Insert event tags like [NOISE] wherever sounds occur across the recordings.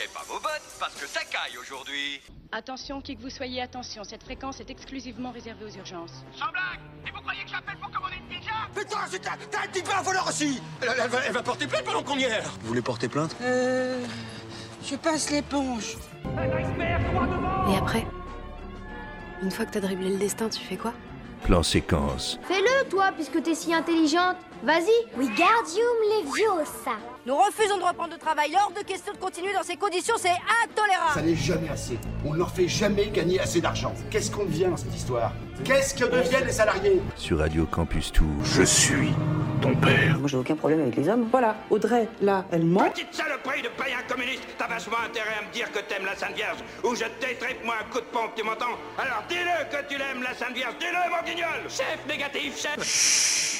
n'oubliez pas vos bottes, parce que ça caille aujourd'hui. Attention, qui que vous soyez, attention, cette fréquence est exclusivement réservée aux urgences. Sans blague Et vous croyez que j'appelle pour commander une pizza Putain, t'as un petit peu un voleur aussi elle, elle va, elle va porter plainte pendant qu'on y est Vous voulez porter plainte Euh... Je passe l'éponge. Et après Une fois que t'as dribblé le destin, tu fais quoi? Plan séquence. Fais-le, toi, puisque t'es si intelligente. Vas-y. Wingardium Leviosa. Nous refusons de reprendre le travail. Hors de question de continuer dans ces conditions, c'est intolérable. Ça n'est jamais assez. On ne leur fait jamais gagner assez d'argent. Qu'est-ce qu'on devient dans cette histoire? Qu'est-ce que deviennent les salariés? Sur Radio Campus Tour. Je suis ton père. Moi, j'ai aucun problème avec les hommes. Voilà, Audrey, là, elle ment. Petite saloperie de païen communiste T'as vachement intérêt à me dire que t'aimes la Sainte Vierge ou je t'étripe moi un coup de pompe, tu m'entends? Alors dis-le que tu l'aimes la Sainte Vierge, dis-le mon guignol Chef négatif, chef Chut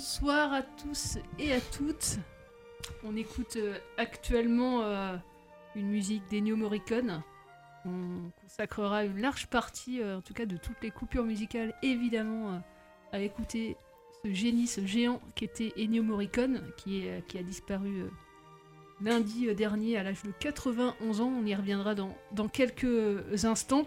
Bonsoir à tous et à toutes. On écoute euh, actuellement euh, une musique d'Ennio Morricone. On consacrera une large partie, euh, en tout cas de toutes les coupures musicales, évidemment, à écouter ce génie, ce géant qui était Ennio Morricone, qui, a disparu lundi dernier à l'âge de 91 ans. On y reviendra dans quelques instants.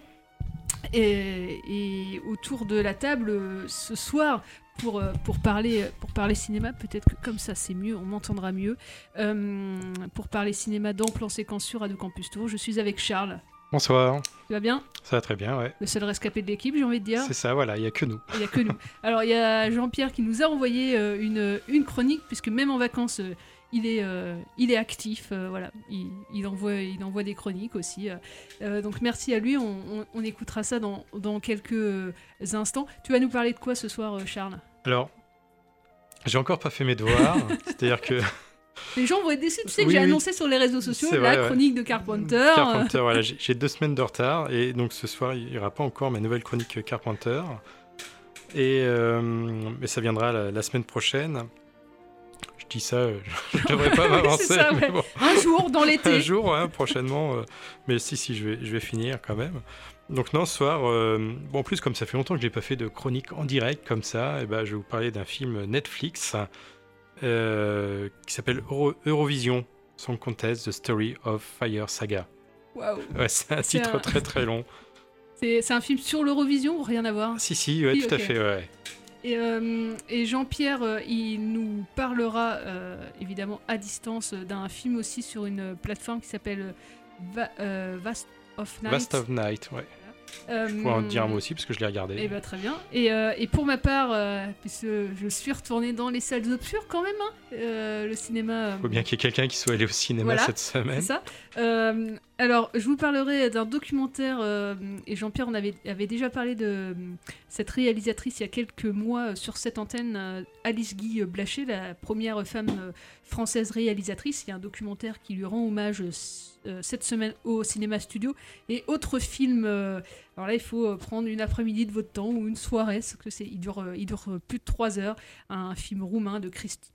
Et, et autour de la table euh, ce soir, pour, euh, pour, parler, pour parler cinéma, peut-être que comme ça c'est mieux, on m'entendra mieux. Euh, pour parler cinéma dans Plan Séquence sur Radio Campus Tour, je suis avec Charles. Bonsoir. Tu vas bien? Ça va très bien, ouais. Le seul rescapé de l'équipe, j'ai envie de dire. C'est ça, voilà, il n'y a que nous. Il n'y a que nous. [LAUGHS] Alors, il y a Jean-Pierre qui nous a envoyé euh, une, une chronique, puisque même en vacances, euh, il, est, euh, il est actif. euh, voilà, il, il envoie, il envoie des chroniques aussi. euh. Donc, merci à lui. On, on- on écoutera ça dans, dans quelques instants. Tu vas nous parler de quoi ce soir, Charles? Alors, j'ai encore pas fait mes devoirs, [LAUGHS] c'est-à-dire que Les gens vont être déçus. Tu sais que j'ai oui. annoncé sur les réseaux sociaux la vrai, ouais. chronique de Carpenter. Carpenter, voilà, j'ai deux semaines de retard, et donc ce soir, il n'y aura pas encore ma nouvelle chronique Carpenter. Et mais ça viendra la, la semaine prochaine. Je dis ça, euh, je ne [LAUGHS] devrais pas m'avancer. Ouais. bon. Un jour, dans [LAUGHS] l'été. Un jour, hein, prochainement. euh, mais si, si, je vais, je vais finir quand même. Donc non, ce soir, euh, bon, en plus, comme ça fait longtemps que je n'ai pas fait de chronique en direct comme ça, et ben, je vais vous parler d'un film Netflix euh, qui s'appelle Euro- Eurovision Song Contest, The Story of Fire Saga. Waouh. [LAUGHS] Ouais, c'est un titre un- très très long. C'est un film sur l'Eurovision ou rien à voir? Si, si, ouais, Oui, tout à fait, ouais. Et, euh, et Jean-Pierre, euh, il nous parlera euh, évidemment à distance d'un film aussi sur une plateforme qui s'appelle Va- Vast of Night. Vast of Night, ouais. Euh, Je pourrais en dire un mot aussi parce que je l'ai regardé. Eh ben, très bien. Et, et pour ma part, puisque je suis retournée dans les salles obscures quand même, hein, le cinéma. Il faut bien qu'il y ait quelqu'un qui soit allé au cinéma voilà, cette semaine. C'est ça. Euh, alors, je vous parlerai d'un documentaire, euh, et Jean-Pierre en avait, déjà parlé de euh, cette réalisatrice il y a quelques mois sur cette antenne, Alice Guy Blaché, la première femme française réalisatrice. Il y a un documentaire qui lui rend hommage cette semaine au Cinéma Studio. Et autre film, alors là, il faut prendre une après-midi de votre temps ou une soirée, parce que c'est, il dure, plus de trois heures. Un film roumain de Christ-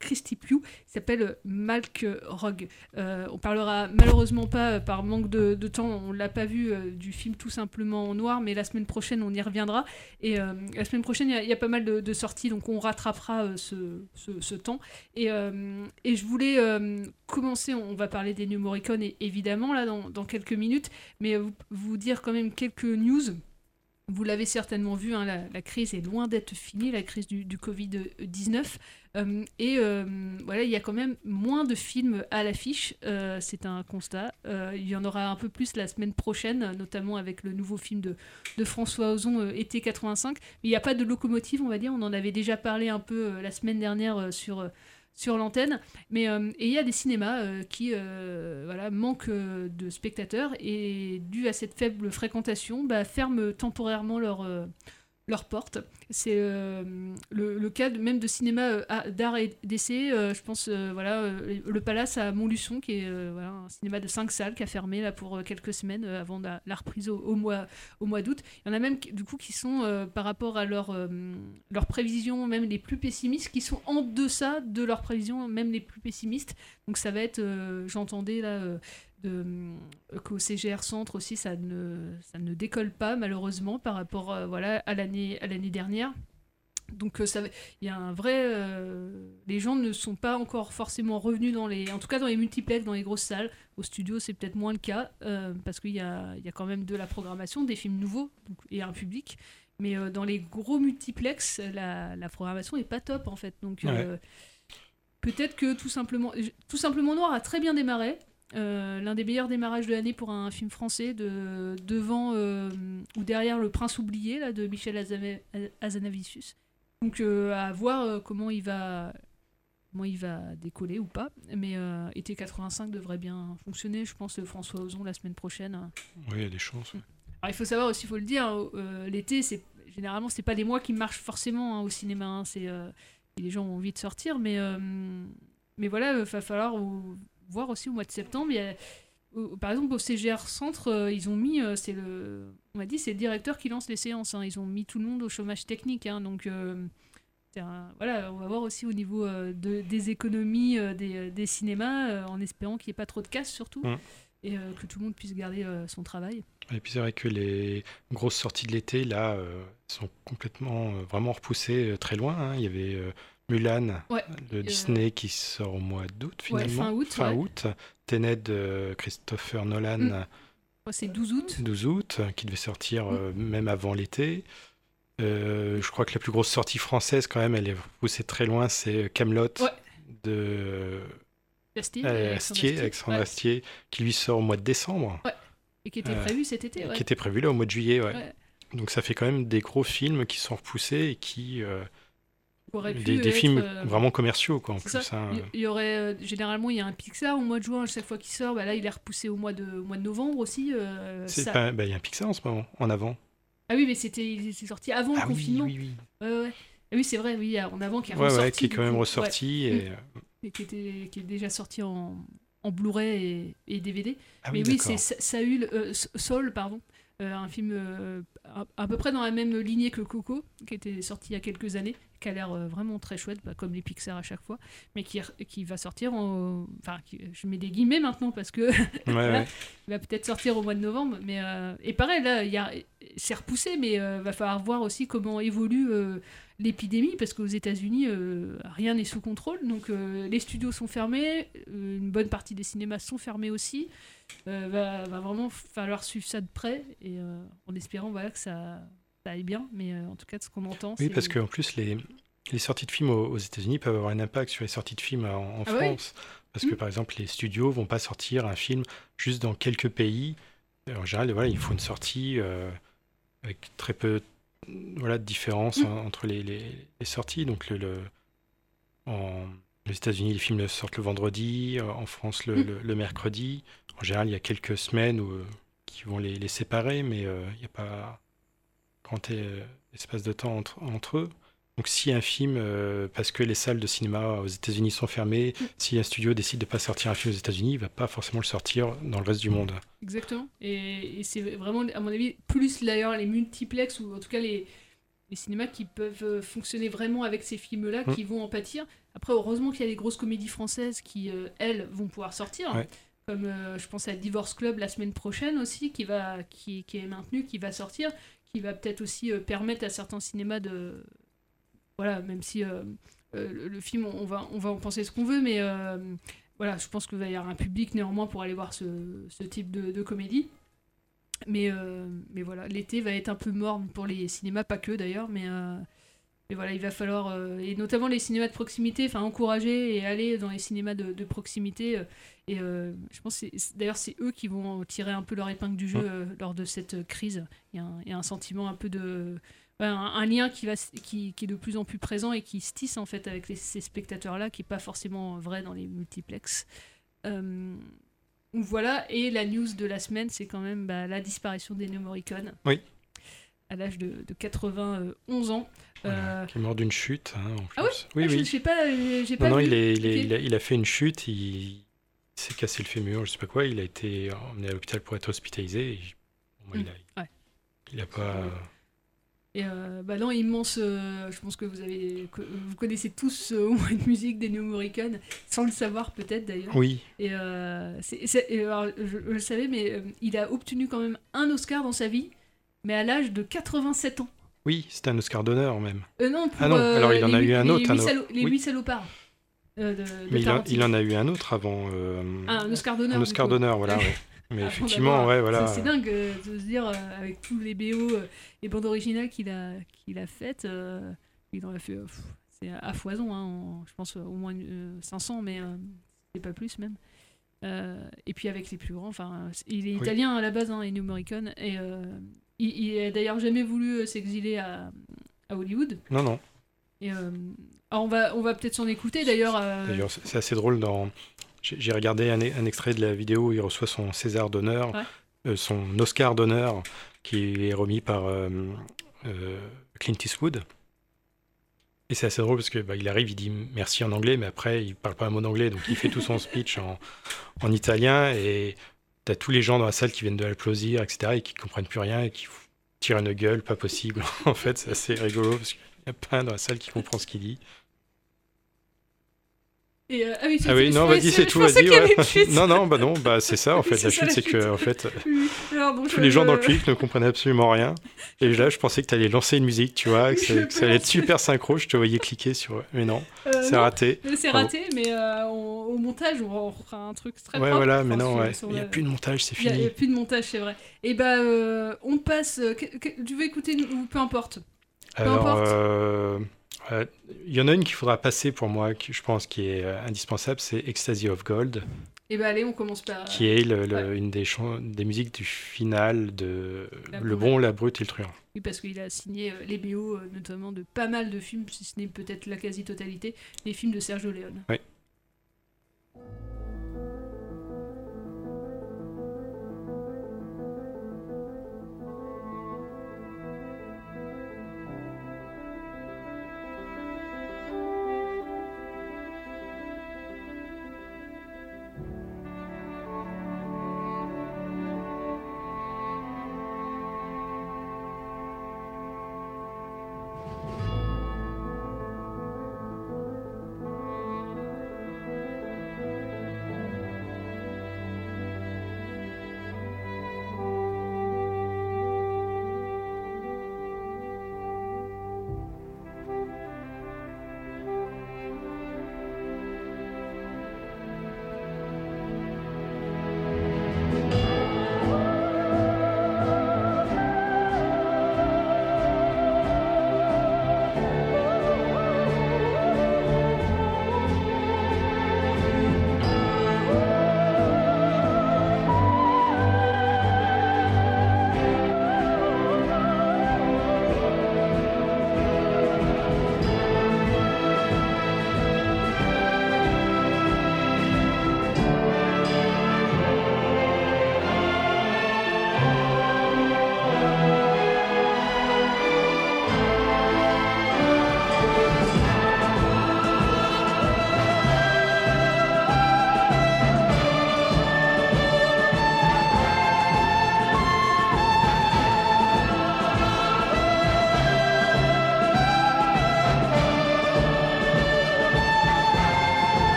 Christy Pugh s'appelle Malk Rogue. Euh, on parlera malheureusement pas euh, par manque de, temps, on l'a pas vu euh, du film tout simplement en noir, mais la semaine prochaine on y reviendra. Et la semaine prochaine il y a- pas mal de, sorties, donc on rattrapera ce, temps. Et, je voulais commencer, on va parler des New Morricone évidemment là dans, quelques minutes, mais vous dire quand même quelques news. Vous l'avez certainement vu, hein, la, crise est loin d'être finie, la crise du, du Covid-19. Euh, et euh, voilà, il y a quand même moins de films à l'affiche, euh, c'est un constat. Il y en aura un peu plus la semaine prochaine, notamment avec le nouveau film de, de François Ozon, Été 85. Mais il n'y a pas de locomotive, on va dire, on en avait déjà parlé un peu la semaine dernière sur... sur l'antenne, mais euh, et il y a des cinémas euh, qui euh, voilà, manquent de spectateurs et dû à cette faible fréquentation, bah, ferment temporairement leurs leurs portes. C'est euh, le, cas même de cinéma euh, d'art et d'essai. euh, je pense, voilà, le Palace à Montluçon, qui est voilà, un cinéma de 5 salles qui a fermé là pour quelques semaines avant la, reprise au, mois, au mois d'août. Il y en a même du coup qui sont par rapport à leurs prévisions, même les plus pessimistes, qui sont en deçà de leurs prévisions, même les plus pessimistes. Donc ça va être, j'entendais là. De, euh, qu'au CGR Centre aussi ça ne, ça ne décolle pas malheureusement par rapport euh, voilà, à l'année à l'année dernière. Donc euh, ça, il y a un vrai, euh, les gens ne sont pas encore forcément revenus dans les, en tout cas dans les multiplex, dans les grosses salles. Au studio c'est peut-être moins le cas euh, parce qu'il y a, il y a quand même de la programmation, des films nouveaux donc- et un public. Mais euh, dans les gros multiplex, la, la programmation est pas top en fait. Donc peut-être que tout simplement, tout simplement Noir a très bien démarré. Euh, l'un des meilleurs démarrages de l'année pour un film français de devant euh, ou derrière le prince oublié là de Michel Azame- Hazanavicius donc euh, à voir comment il va comment il va décoller ou pas mais été 85 devrait bien fonctionner je pense François Ozon la semaine prochaine Oui, il y a des chances. ouais. alors il faut savoir aussi, il faut le dire, l'été, c'est généralement c'est pas des mois qui marchent forcément hein, au cinéma. hein, c'est les gens ont envie de sortir, mais mais voilà, il va falloir voir aussi au mois de septembre. il y a- au- par exemple, au CGR Centre, euh, ils ont mis, euh, c'est le, on m'a dit, c'est le directeur qui lance les séances. hein, ils ont mis tout le monde au chômage technique, hein, donc. euh, un- voilà, on va voir aussi au niveau euh, de, des économies euh, des, des cinémas, en espérant qu'il n'y ait pas trop de casse surtout, Mm. et que tout le monde puisse garder son travail. Et puis c'est vrai que les grosses sorties de l'été, là, sont complètement, vraiment repoussées très loin. hein. Il y avait Mulan Ouais. de Euh, Disney qui sort au mois d'août Ouais, finalement. fin août, Fin ouais. août. De Christopher Nolan, Mm. Ouais, c'est 12 août. 12 août, qui devait sortir euh, même avant l'été. Euh, je crois que la plus grosse sortie française, quand même, elle est repoussée très loin, c'est Camelot de Astier, euh, Alexandre Astier. Alexandre. Astier, qui lui sort au mois de décembre. Ouais. Et qui était prévu cet été. Qui était prévu là au mois de juillet. Donc ça fait quand même des gros films qui sont repoussés et qui. Euh, Aurait pu des, des être, films euh, vraiment commerciaux, quoi, en C'est plus. ça. hein. Il- y aurait euh, généralement il y a un Pixar au mois de juin chaque fois qu'il sort. Bah là il est repoussé au mois de au mois de novembre aussi. euh, C'est ça- pas- bah, Il y a un Pixar en ce moment, en avant. Ah oui mais c'était était sorti avant Ah le oui, confinement. oui, oui. Ouais, ouais. Ah oui c'est vrai oui en avant qui est Ouais, ressorti. qui est quand même coup. ressorti et, Mm. euh, Et qui était qui est déjà sorti en en Blu-ray et, et DVD. Ah mais oui, c'est euh, Saul pardon. Euh, un film euh, à, à peu près dans la même lignée que Coco, qui était sorti il y a quelques années, qui a l'air euh, vraiment très chouette, bah, comme les Pixar à chaque fois, mais qui, qui va sortir en... Enfin, qui- je mets des guillemets maintenant parce que... [LAUGHS] voilà, ouais. Il va peut-être sortir au mois de novembre, mais... euh, Et pareil, là, il c'est repoussé, mais euh, va falloir voir aussi comment évolue euh, l'épidémie, parce qu'aux États-Unis, euh, rien n'est sous contrôle, donc euh, les studios sont fermés, euh, une bonne partie des cinémas sont fermés aussi. Euh, va, va vraiment falloir suivre ça de près et en espérant voilà, que ça, ça aille bien. Mais en tout cas, de ce qu'on entend, Oui, parce qu'en plus, les, les sorties de films aux, États-Unis peuvent avoir un impact sur les sorties de films en, en Ah oui. France. Parce que, Mm. par exemple, les studios vont pas sortir un film juste dans quelques pays. En général, voilà, il faut une sortie avec très peu voilà, de différence Mm. en- entre les, les- les sorties. Donc, le, le- en, les États-Unis, les films sortent le vendredi, euh, en France, le, Mm. le- le mercredi. En général, il y a quelques semaines où, euh, qui vont les, les séparer, mais euh, il n'y a pas grand espace de temps entre, entre eux. Donc si un film, euh, parce que les salles de cinéma aux États-Unis sont fermées, si un studio décide de pas sortir un film aux États-Unis, il va pas forcément le sortir dans le reste du monde. Exactement. Et, et c'est vraiment, à mon avis, plus d'ailleurs les multiplex ou en tout cas les, les cinémas qui peuvent euh, fonctionner vraiment avec ces films-là Mm. qui vont en pâtir. Après, heureusement qu'il y a les grosses comédies françaises qui, euh, elles, vont pouvoir sortir. Ouais. Comme euh, je pense à Divorce Club la semaine prochaine aussi, qui, va, qui, qui est maintenu, qui va sortir, qui va peut-être aussi euh, permettre à certains cinémas de. Voilà, même si euh, euh, le, le film, on va, on va en penser ce qu'on veut, mais euh, voilà, je pense qu'il va y avoir un public néanmoins pour aller voir ce, ce type de, de comédie. Mais, mais voilà, l'été va être un peu morne pour les cinémas, pas que d'ailleurs, mais, mais voilà, il va falloir, euh, et notamment les cinémas de proximité, enfin encourager et aller dans les cinémas de, de proximité. euh, et euh, je pense d'ailleurs, c'est eux qui vont tirer un peu leur épingle du jeu lors de cette crise. Il y, a un, il y a un sentiment un peu de. Ouais, un, un lien qui, va, qui, qui est de plus en plus présent et qui se tisse en fait avec les- ces spectateurs-là, qui n'est pas forcément vrai dans les multiplex. Euh, voilà, et la news de la semaine, c'est quand même bah, la disparition d'Ennio Morricone. Oui. à l'âge de, de 91 ans. Euh, Qui est mort d'une chute. hein, en Ah plus. Oui, Ah, je- oui. pas, euh, j'ai pas Non, vu. il, est, il, est- Ok. il a, il a fait une chute, il, s'est cassé le fémur, je sais pas quoi, il a été emmené à l'hôpital pour être hospitalisé. et bon, il, a, Mm, ouais. il a pas. Et euh, bah non, immense. euh, je pense que vous avez, que vous connaissez tous euh, au moins une musique des New Morricone, sans le savoir peut-être d'ailleurs. Oui. Et, euh, c'est- c'est- et alors, je, je le savais, mais il a obtenu quand même un Oscar dans sa vie, mais à l'âge de 87 ans. Oui, c'était un Oscar d'honneur même. Non, pour, ah non, alors il en a eu un les autre. huit salo- les Oui. huit salopards. de, de Mais il, a- Tarantino. il en a eu un autre avant. Ah, un Oscar d'honneur, Un Oscar d'honneur, voilà. [LAUGHS] ouais. Mais Avant effectivement, ouais, voilà. C'est dingue euh, de se dire, euh, avec tous les BO euh, et bandes originales qu'il a, qu'il a faites, euh, il en a fait, euh, pff, c'est à, foison, hein, en- je pense euh, au moins euh, 500, mais euh, c'est pas plus même. Euh, et puis avec les plus grands, enfin, il est Oui. italien à la base, hein, Ennio Morricone, et euh, il, il a d'ailleurs jamais voulu euh, s'exiler à, à Hollywood. Non, non. Et, euh, alors on va, on va peut-être s'en écouter d'ailleurs. euh, D'ailleurs, c'est assez drôle. Dans... J'ai regardé un, un extrait de la vidéo où il reçoit son César d'honneur, Ouais. euh, son Oscar d'honneur, qui est remis par euh, euh, Clint Eastwood. Et c'est assez drôle parce que bah, il arrive, il dit merci en anglais, mais après il parle pas un mot d'anglais, donc il fait tout son [LAUGHS] speech en, en italien et t'as tous les gens dans la salle qui viennent de l'applaudir, etc., et qui comprennent plus rien et qui tirent une gueule, pas possible. [LAUGHS] en fait, c'est assez rigolo parce qu'il y a pas un dans la salle qui comprend ce qu'il dit. Et, euh, ah oui, Ah oui, non, vas-y, c'est tout, vas-y. ouais. Non, non, bah non, bah c'est ça, en fait. La chute, c'est que, en fait, Oui. Alors, bon, tous les gens dans le public ne comprennent absolument rien. Et là, je pensais que tu allais lancer une musique, tu vois, que, ça- Je que ça allait être super synchro. Je te voyais cliquer sur. Mais non, Euh, c'est raté. C'est raté, mais euh, on- au montage, on, fera un truc très Ouais, propre. voilà, mais non, ouais. Il n'y a plus de montage, c'est a- il y a fini. plus de montage, c'est vrai. Et bah, euh, on passe. tu veux écouter ou peu importe? Peu importe. Euh, euh, il y en a une qu'il faudra passer pour moi, qui, je pense, qui est euh, indispensable, c'est Ecstasy of Gold, Et bah, allez, on commence par. qui est le- le- ouais. une des, musiques du final de La Le. Bon, la Brute et le Truand. Oui, parce qu'il a signé euh, les BO, notamment de pas mal de films, si ce n'est peut-être la quasi-totalité, des films de Sergio Leone. Oui.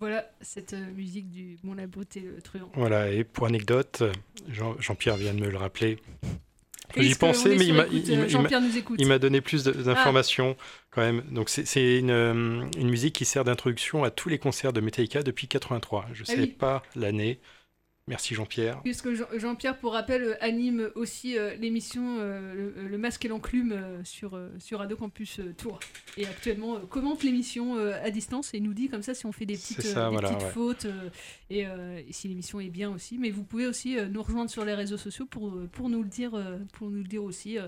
Voilà cette euh, musique du Mon la beauté le truand. Voilà, et pour anecdote, Jean- Jean-Pierre vient de me le rappeler. J'y pensais, mais il m'a- euh, il m'a- donné plus d'informations quand même. Donc c'est- une, euh, une musique qui sert d'introduction à tous les concerts de Metallica depuis 83. Je ne Ah sais oui. pas l'année. Merci Jean-Pierre. Puisque Jean- Jean-Pierre, pour rappel, euh, anime aussi euh, l'émission euh, le, Masque et l'Enclume sur, sur Radio Campus Tours. Et actuellement, commente l'émission à distance et nous dit comme ça si on fait des petites, ça, des voilà, petites ouais. fautes et, et si l'émission est bien aussi. Mais vous pouvez aussi nous rejoindre sur les réseaux sociaux pour, pour, nous, le dire, pour nous le dire aussi.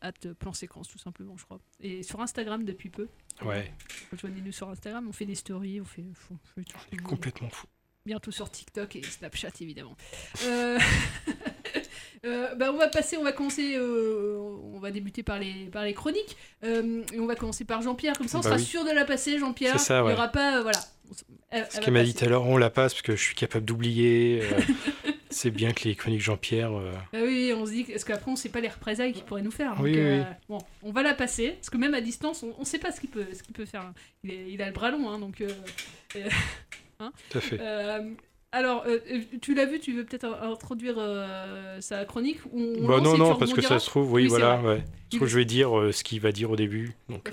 At plan séquence tout simplement je crois et sur Instagram depuis peu Ouais. rejoignez-nous sur Instagram on fait des stories on fait, on fait tout vous voulez. Complètement fou. Bientôt sur TikTok et Snapchat évidemment. Euh, [LAUGHS] euh, bah, on va passer, on va commencer, euh, on va débuter par les, par les chroniques. Et on va commencer par Jean-Pierre, comme ça on Bah sera oui. sûr de la passer, Jean-Pierre. Il ouais. n'y aura pas, voilà. Elle- Ce elle qu'elle m'a dit tout à l'heure, on la passe parce que je suis capable d'oublier. [LAUGHS] c'est bien que les chroniques Jean-Pierre. Bah oui, on se dit, est-ce qu'après on sait pas les représailles qu'il pourrait nous faire Oui, donc, oui, oui. Bon, on va la passer, parce que même à distance, on, on sait pas ce qu'il peut, ce qu'il peut faire. Il, est- il a le bras long, hein, donc. Hein. Tout à fait. Euh, alors, euh, tu l'as vu, tu veux peut-être introduire euh, sa chronique ou on Bah non, non, parce que ça se trouve, oui, voilà. Ouais. Se trouve, je vais dire euh, ce qu'il va dire au début. Donc,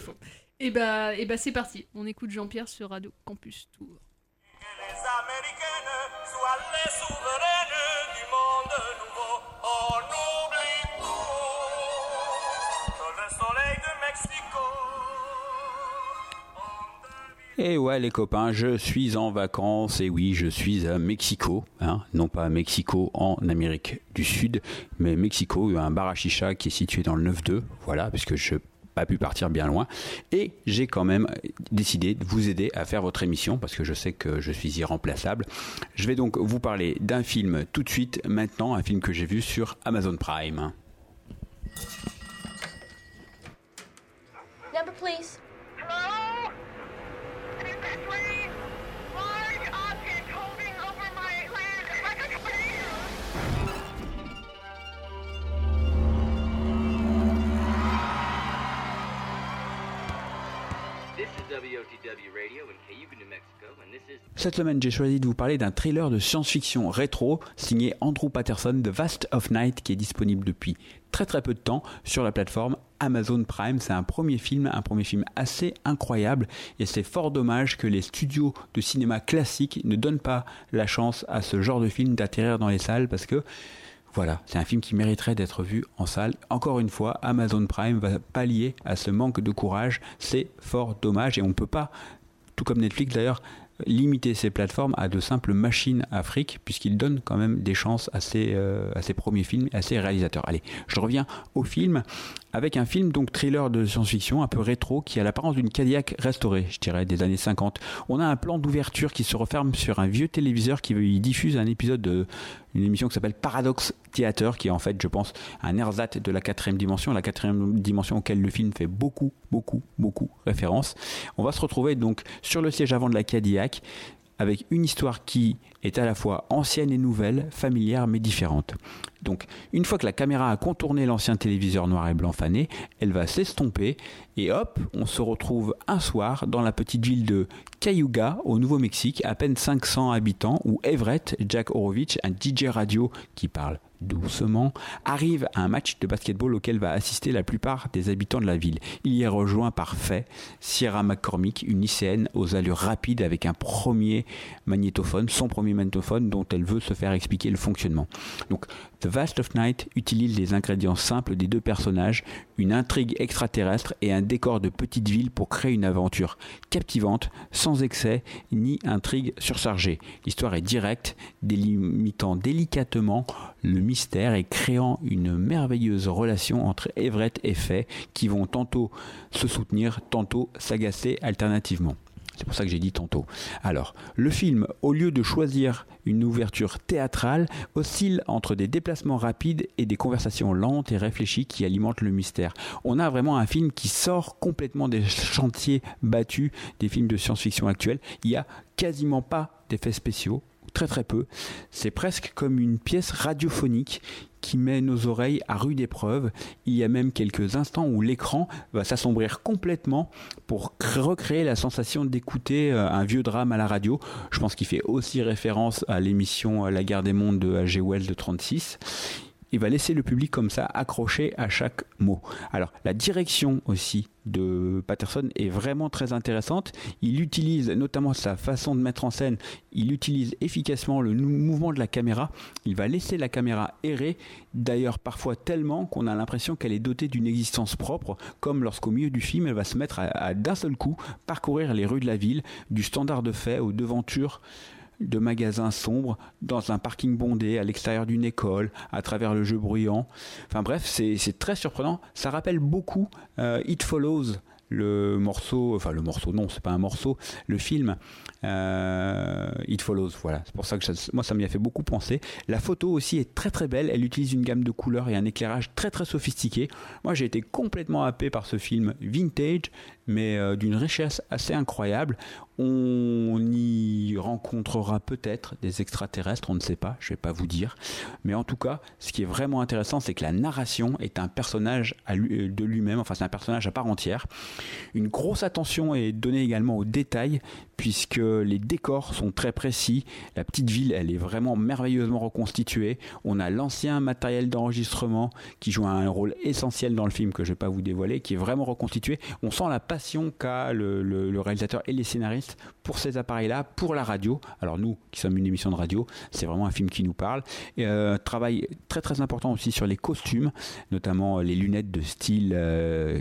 Et bah, et bah c'est parti. On écoute Jean-Pierre sur Radio Campus Tour. Les américaines soient les souveraines du monde nouveau. On oublie Et ouais les copains, je suis en vacances et oui, je suis à Mexico, hein, non pas à Mexico en Amérique du Sud, mais Mexico, un bar à chicha qui est situé dans le 9-2, voilà, puisque je n'ai pas pu partir bien loin. Et j'ai quand même décidé de vous aider à faire votre émission parce que je sais que je suis irremplaçable. Je vais donc vous parler d'un film tout de suite, maintenant, un film que j'ai vu sur Amazon Prime. Number, please. Cette semaine, j'ai choisi de vous parler d'un thriller de science-fiction rétro signé Andrew Patterson, The Vast of Night, qui est disponible depuis très très peu de temps sur la plateforme Amazon Prime. C'est un premier film, un premier film assez incroyable et c'est fort dommage que les studios de cinéma classiques ne donnent pas la chance à ce genre de film d'atterrir dans les salles parce que voilà, c'est un film qui mériterait d'être vu en salle. Encore une fois, Amazon Prime va pallier à ce manque de courage. C'est fort dommage et on ne peut pas, tout comme Netflix d'ailleurs, limiter ces plateformes à de simples machines à fric, puisqu'ils donnent quand même des chances à ces, euh, à ces premiers films, à ces réalisateurs. Allez, je reviens au film, avec un film donc thriller de science-fiction un peu rétro, qui a l'apparence d'une Cadillac restaurée, je dirais, des années 50. On a un plan d'ouverture qui se referme sur un vieux téléviseur qui diffuse un épisode de une émission qui s'appelle Paradox Theater, qui est en fait, je pense, un ersatz de la quatrième dimension, la quatrième dimension auquel le film fait beaucoup, beaucoup, beaucoup référence. On va se retrouver donc sur le siège avant de la Cadillac, avec une histoire qui est à la fois ancienne et nouvelle, familière mais différente. Donc, une fois que la caméra a contourné l'ancien téléviseur noir et blanc fané, elle va s'estomper et hop, on se retrouve un soir dans la petite ville de Cayuga, au Nouveau-Mexique, à peine 500 habitants, où Everett, Jack Horowitz, un DJ radio qui parle doucement, arrive à un match de basketball auquel va assister la plupart des habitants de la ville. Il y est rejoint par fait Sierra McCormick, une lycéenne aux allures rapides avec un premier magnétophone, son premier dont elle veut se faire expliquer le fonctionnement. Donc, The Vast of Night utilise les ingrédients simples des deux personnages, une intrigue extraterrestre et un décor de petite ville pour créer une aventure captivante, sans excès ni intrigue surchargée. L'histoire est directe, délimitant délicatement le mystère et créant une merveilleuse relation entre Everett et Faye qui vont tantôt se soutenir, tantôt s'agacer alternativement. C'est pour ça que j'ai dit tantôt. Alors, le film, au lieu de choisir une ouverture théâtrale, oscille entre des déplacements rapides et des conversations lentes et réfléchies qui alimentent le mystère. On a vraiment un film qui sort complètement des chantiers battus des films de science-fiction actuels. Il n'y a quasiment pas d'effets spéciaux très très peu. C'est presque comme une pièce radiophonique qui met nos oreilles à rude épreuve. Il y a même quelques instants où l'écran va s'assombrir complètement pour recréer la sensation d'écouter euh, un vieux drame à la radio. Je pense qu'il fait aussi référence à l'émission La guerre des mondes de H.G. Wells de 36 il va laisser le public comme ça accroché à chaque mot. Alors la direction aussi de Patterson est vraiment très intéressante. Il utilise notamment sa façon de mettre en scène, il utilise efficacement le mouvement de la caméra. Il va laisser la caméra errer, d'ailleurs parfois tellement qu'on a l'impression qu'elle est dotée d'une existence propre, comme lorsqu'au milieu du film, elle va se mettre à, d'un seul coup parcourir les rues de la ville, du standard de fait aux devantures de magasins sombres dans un parking bondé à l'extérieur d'une école, à travers le jeu bruyant. Enfin bref, c'est très surprenant. Ça rappelle beaucoup euh, It Follows le morceau, enfin le morceau, non, c'est pas un morceau, le film euh, It Follows, voilà. C'est pour ça que moi ça m'y a fait beaucoup penser. La photo aussi est très très belle. Elle utilise une gamme de couleurs et un éclairage très très sophistiqué. Moi j'ai été complètement happé par ce film vintage, mais euh, d'une richesse assez incroyable. On y rencontrera peut-être des extraterrestres, on ne sait pas, je vais pas vous dire. Mais en tout cas, ce qui est vraiment intéressant, c'est que la narration est un personnage euh, de lui-même, enfin c'est un personnage à part entière. Une grosse attention est donnée également aux détails, puisque les décors sont très précis. La petite ville, elle est vraiment merveilleusement reconstituée. On a l'ancien matériel d'enregistrement qui joue un rôle essentiel dans le film que je ne vais pas vous dévoiler, qui est vraiment reconstitué. On sent la passion qu'a le, réalisateur et les scénaristes pour ces appareils-là, pour la radio. Alors nous, qui sommes une émission de radio, c'est vraiment un film qui nous parle. Et, euh, travail très très important aussi sur les costumes, notamment les lunettes de style euh,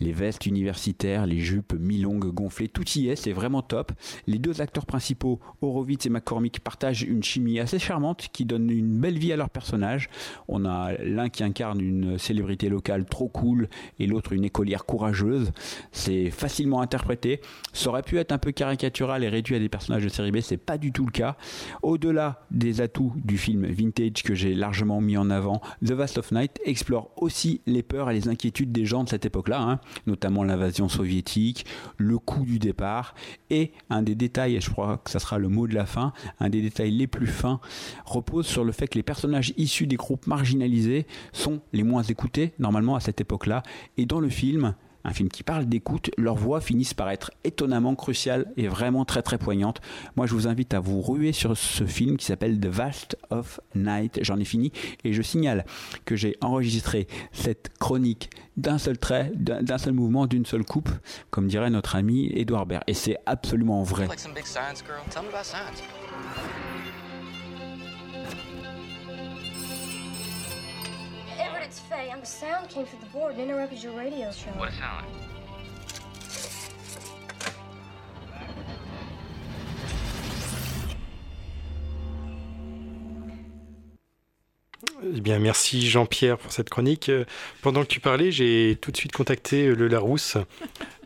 les vestes universitaires, les jupes mi-longues gonflées, tout y est, c'est vraiment top. Les deux acteurs principaux, Horowitz et McCormick, partagent une chimie assez charmante qui donne une belle vie à leur personnage. On a l'un qui incarne une célébrité locale trop cool et l'autre une écolière courageuse. C'est facilement interprété. Ça pu être un peu caricatural et réduit à des personnages de série B, c'est pas du tout le cas. Au-delà des atouts du film vintage que j'ai largement mis en avant, The Vast of Night explore aussi les peurs et les inquiétudes des gens de cette époque-là, hein, notamment l'invasion soviétique, le coup du départ et un des détails, et je crois que ça sera le mot de la fin, un des détails les plus fins, repose sur le fait que les personnages issus des groupes marginalisés sont les moins écoutés, normalement à cette époque-là. Et dans le film, un film qui parle d'écoute, leurs voix finissent par être étonnamment cruciales et vraiment très très poignantes. Moi je vous invite à vous ruer sur ce film qui s'appelle The Vast of Night. J'en ai fini et je signale que j'ai enregistré cette chronique d'un seul trait, d'un seul mouvement, d'une seule coupe, comme dirait notre ami Edouard Baird. Et c'est absolument vrai. Faye, and the sound came through the board and interrupted your radio show. What sound? Eh bien, merci Jean-Pierre pour cette chronique. Euh, pendant que tu parlais, j'ai tout de suite contacté le Larousse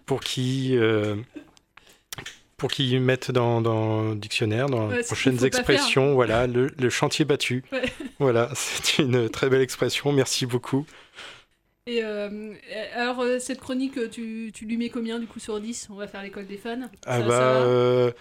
pour qu'il euh, pour qu'ils mettent dans, le dictionnaire, dans les prochaines expressions, voilà, le, chantier battu. [LAUGHS] Voilà, [LAUGHS] c'est une très belle expression, merci beaucoup. Et euh, alors, euh, cette chronique, tu, tu, lui mets combien du coup sur 10 On va faire l'école des fans Ah bah. Euh,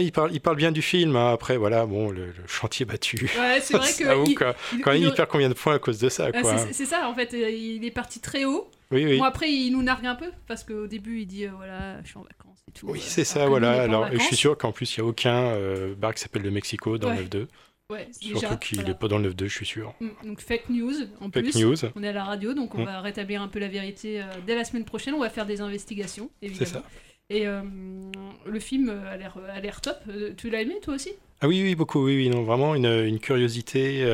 il parle, il parle bien du film. Hein. Après, voilà, bon, le, chantier battu. Ouais, c'est [LAUGHS] vrai que. il, quand même, il, perd combien de points à cause de ça, ah, quoi. c'est ça, en fait, il est parti très haut. Oui, oui. Bon, après, il nous nargue un peu, parce qu'au début, il dit, voilà, je suis en vacances. Oui, c'est ça, voilà. Alors, je suis sûr qu'en plus, il n'y a aucun euh, bar qui s'appelle le Mexico dans le 9-2. Ouais, Surtout qu'il n'est pas dans le 9-2, je suis sûr. Mm, donc fake news en fake plus. News. On est à la radio, donc on mm. va rétablir un peu la vérité euh, dès la semaine prochaine. On va faire des investigations, évidemment. C'est ça. Et euh, le film a l'air, a l'air top. Tu l'as aimé toi aussi? Ah oui, oui, beaucoup. Oui, oui, non, vraiment une, une curiosité.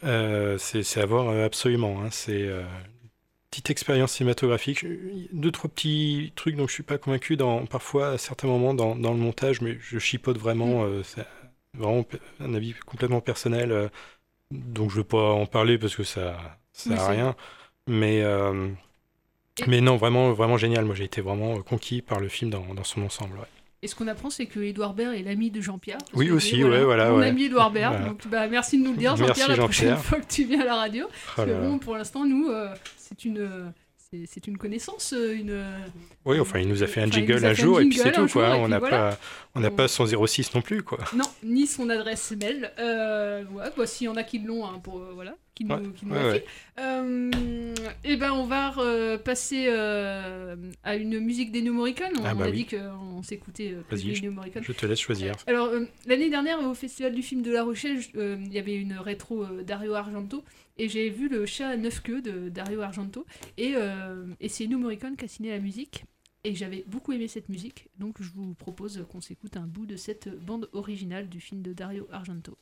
c'est, à voir absolument. Hein. C'est petite expérience cinématographique. Deux, trois petits trucs dont je suis pas convaincu dans, parfois, à certains moments, dans, dans le montage, mais je chipote vraiment. Mm. Euh, c'est vraiment un avis complètement personnel. Euh, donc je veux pas en parler parce que ça ça a rien. Mais, euh, Mais non, vraiment, vraiment génial. Moi, j'ai été vraiment euh, conquis par le film dans, dans son ensemble. ouais. Et ce qu'on apprend, c'est que Edouard Baird est l'ami de Jean-Pierre. Parce Oui, que, aussi, ouais, voilà, Mon ouais. ami Edouard Baird. Voilà. Donc, bah, merci de nous le dire, Jean-Pierre, la prochaine fois que tu viens à la radio. Parce Oh que là là. bon, pour l'instant, nous, euh, c'est une. C'est- une connaissance, euh, une. euh, Oui, enfin, il nous a fait un Enfin, jingle a un jour un et puis c'est tout, quoi. jour, On n'a voilà. pas, on n'a pas son 06 non plus, quoi. Non, ni son adresse mail. Euh, ouais, bah, s'il y en a qui l'ont, hein, pour, euh, voilà, qui nous, Ouais, qui nous ouais. Euh, et ben, on va passer euh, à une musique des Morricone. On, Ah bah a oui. dit qu'on s'écoutait des je, Morricone. je te laisse choisir. Alors, l'année dernière, au Festival du film de La Rochelle, il y avait une rétro Dario Argento, et j'ai vu le chat à neuf queues de Dario Argento, et, euh, c'est Ennio Morricone qui a signé la musique, et j'avais beaucoup aimé cette musique, donc je vous propose qu'on s'écoute un bout de cette bande originale du film de Dario Argento.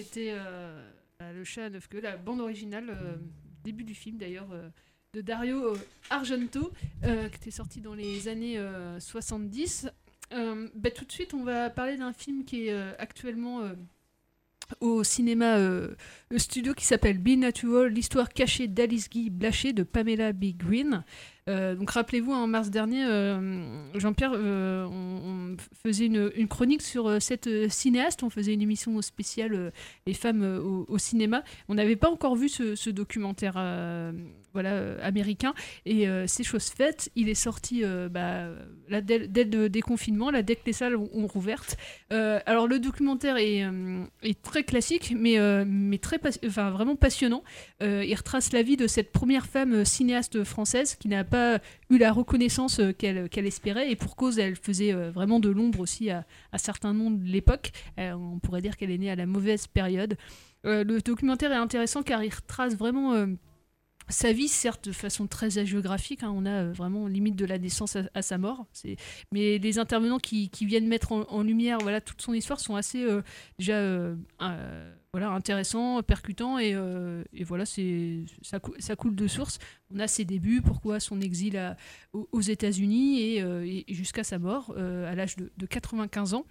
C'était euh, bah, le chat à neuf queues, la bande originale, euh, début du film d'ailleurs, euh, de Dario euh, Argento, euh, qui était sorti dans les années euh, 70. Euh, bah, tout de suite, on va parler d'un film qui est euh, actuellement euh, au cinéma euh, studio qui s'appelle Be Natural, l'histoire cachée d'Alice Guy Blaché de Pamela B. Green. Euh, donc rappelez-vous, en mars dernier, euh, Jean-Pierre, euh, on, faisait une, chronique sur cette cinéaste. On faisait une émission spéciale Les femmes au, cinéma. On n'avait pas encore vu ce, documentaire voilà, euh, américain. Et euh, c'est chose faite. Il est sorti euh, bah, là, dès, le déconfinement, là, dès que les salles ont, ont rouvertes. Alors le documentaire est, très classique, mais, mais très enfin, vraiment passionnant. Il retrace la vie de cette première femme cinéaste française qui n'a pas eu la reconnaissance qu'elle espérait, et pour cause, elle faisait vraiment de l'ombre aussi à, certains noms de l'époque. On pourrait dire qu'elle est née à la mauvaise période. Le documentaire est intéressant car il retrace vraiment sa vie, certes de façon très hagiographique, hein, on a euh, vraiment limite de la naissance à, sa mort, mais les intervenants qui, viennent mettre en, lumière voilà, toute son histoire sont assez euh, déjà euh, voilà, intéressants, percutants, et, voilà, ça, ça coule de source. On a ses débuts, pourquoi son exil aux, États-Unis et, jusqu'à sa mort à l'âge de, de 95 ans.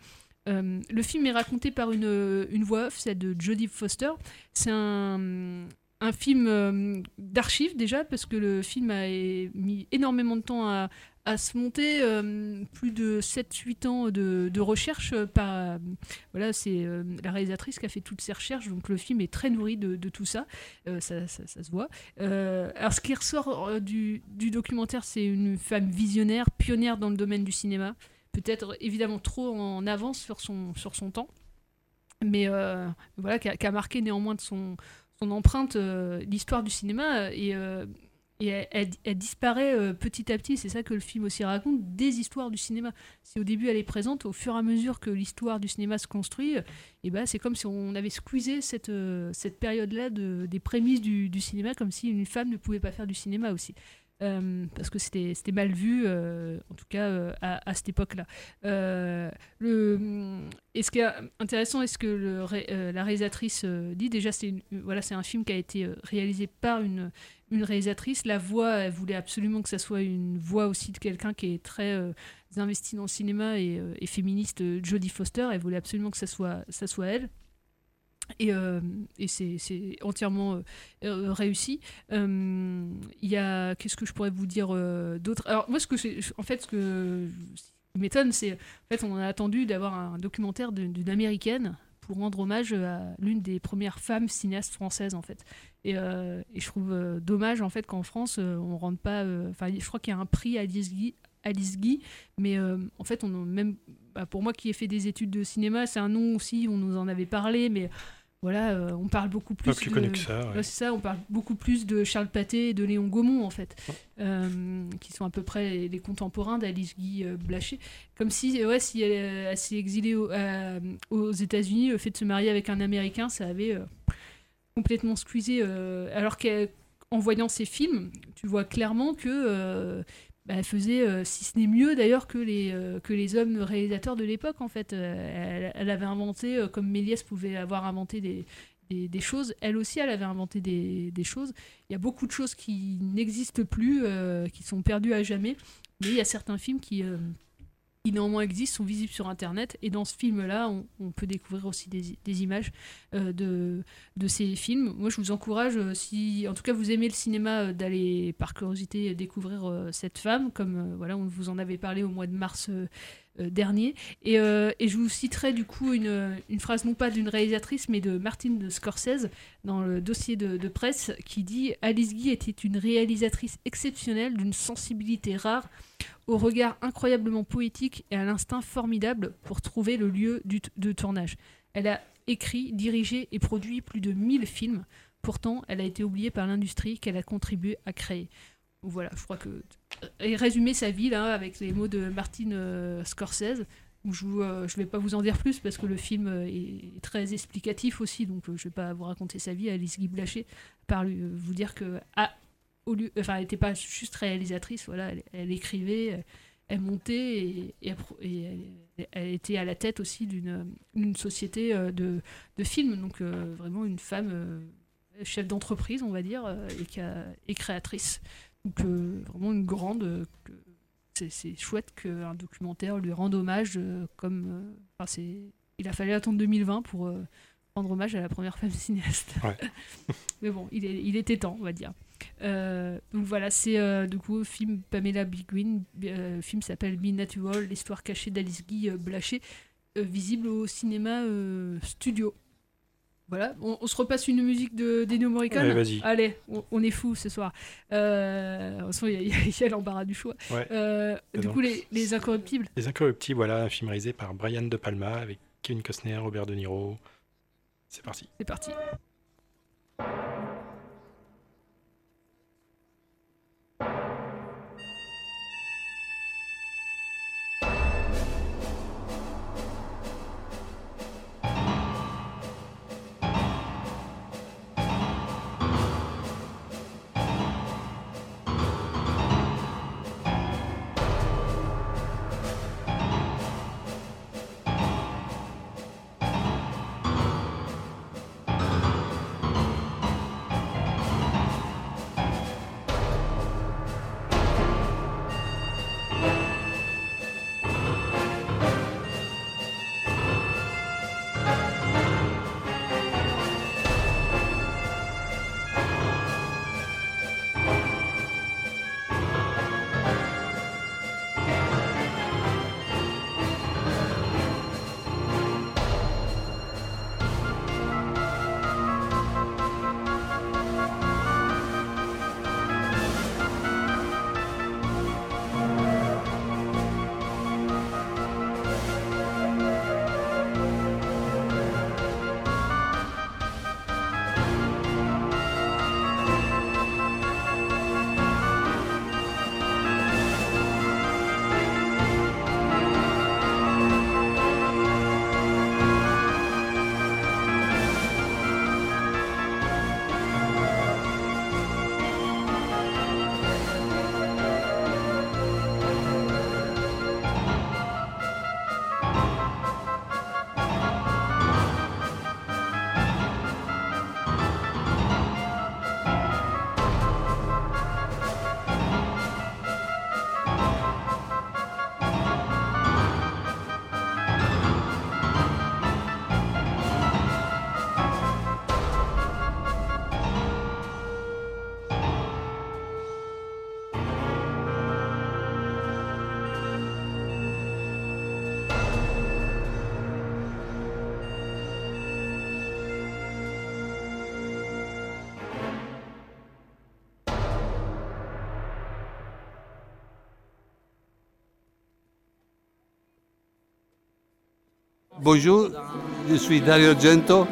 Le film est raconté par une, une voix off, celle de Jodie Foster. C'est un, un film euh, d'archives déjà, parce que le film a mis énormément de temps à, se monter, euh, plus de 7-8 ans de, recherche euh, par... voilà, c'est la réalisatrice qui a fait toutes ces recherches, donc le film est très nourri de, tout ça, ça, ça- se voit. Alors ce qui ressort du, documentaire, c'est une femme visionnaire, pionnière dans le domaine du cinéma, peut-être évidemment trop en avance sur son, sur son temps, mais voilà, qui a, qui a marqué néanmoins de son, son empreinte euh, l'histoire du cinéma et, euh, et elle, disparaît euh, petit à petit, c'est ça que le film aussi raconte, des histoires du cinéma. Si au début elle est présente, au fur et à mesure que l'histoire du cinéma se construit, ben c'est comme si on avait squeezé cette, euh, cette période-là de, des prémices du cinéma, comme si une femme ne pouvait pas faire du cinéma aussi. Euh, parce que c'était mal vu, euh, en tout cas euh, à, cette époque-là. Et ce qui est intéressant, est ce que la réalisatrice dit, déjà c'est voilà, un film qui a été réalisé par une, réalisatrice. La voix, elle voulait absolument que ça soit une voix aussi de quelqu'un qui est très euh, investi dans le cinéma et, féministe, Jodie Foster. Elle voulait absolument que ça soit, ça soit elle. Et, euh, et c'est entièrement euh, euh, réussi. Il y a. Qu'est-ce que je pourrais vous dire d'autre? Alors, moi, ce que en fait, ce que m'étonne, c'est. En fait, on a attendu d'avoir un documentaire d'une américaine pour rendre hommage à l'une des premières femmes cinéastes françaises, en fait. Et, je trouve dommage, en fait, qu'en France, on rentre pas. Enfin, je crois qu'il y a un prix à Guy. Alice Guy, mais en fait, on même bah, pour moi qui ai fait des études de cinéma, c'est un nom aussi, on nous en avait parlé, mais voilà, euh, on parle beaucoup plus. Pas plus de- connu que ça, ouais. Ouais, c'est ça, on parle beaucoup plus de Charles Pathé et de Léon Gaumont, en fait, euh, qui sont à peu près les, les contemporains d'Alice Guy euh, Blaché. Comme si, ouais, si elle, euh, s'est exilée au- euh, aux États-Unis, le fait de se marier avec un Américain, ça avait euh, complètement squeezé. euh, alors qu'en voyant ces films, tu vois clairement que. Bah, elle faisait, euh, si ce n'est mieux d'ailleurs que les, euh, que les hommes réalisateurs de l'époque en fait. Euh, elle, avait inventé, comme Méliès pouvait avoir inventé des, choses, elle aussi elle avait inventé des, des choses. Il y a beaucoup de choses qui n'existent plus, qui sont perdues à jamais, mais il y a certains films qui, qui néanmoins existent, sont visibles sur Internet. Et dans ce film-là, on, on peut découvrir aussi des, des images euh, de, de ces films. Moi, je vous encourage, euh, si en tout cas vous aimez le cinéma, euh, d'aller par curiosité découvrir cette femme, comme voilà, on vous en avait parlé au mois de mars. Euh, dernier. Et, euh, et je vous citerai du coup une, une phrase non pas d'une réalisatrice mais de Martine Scorsese dans le dossier de, presse qui dit Alice Guy était une réalisatrice exceptionnelle d'une sensibilité rare au regard incroyablement poétique et à l'instinct formidable pour trouver le lieu du de tournage. Elle a écrit, dirigé et produit plus de 1000 films. Pourtant, elle a été oubliée par l'industrie qu'elle a contribué à créer. Voilà, je crois que. Et résumer sa vie là avec les mots de Martine euh, Scorsese. où Je ne vais pas vous en dire plus parce que le film euh, est, très explicatif aussi, donc euh, je vais pas vous raconter sa vie. Alice Guy Blaché, par lui, euh, vous dire que ah, au lieu, enfin, elle n'était pas juste réalisatrice, voilà, elle, écrivait, elle, montait et, elle était à la tête aussi d'une une société euh, de, de films, donc euh, vraiment une femme euh, chef d'entreprise, on va dire, euh, et, et créatrice. Donc vraiment une grande. euh, c'est c'est chouette qu'un documentaire lui rende hommage euh, comme. euh, enfin, c'est, il a fallu attendre 2020 pour euh, rendre hommage à la première femme [LAUGHS] cinéaste. Ouais. [LAUGHS] Mais bon, il, est- il était temps, on va dire. Euh, donc voilà, c'est euh, du coup film Pamela Biguin. Euh, le film s'appelle Me Natural, l'histoire cachée d'Alice Guy Blaché, visible au cinéma studio. Voilà, on, on se repasse une musique de d'Ennio Morricone. Allez, vas-y. Allez, on, on est fou ce soir. Euh, il y a- l'embarras du choix. Ouais. Euh, du donc, coup, les, les incorruptibles. Les Incorruptibles, voilà, un film réalisé par Brian De Palma avec Kevin Costner, Robert De Niro. C'est parti. C'est parti. Bonjour, je suis Dario Argento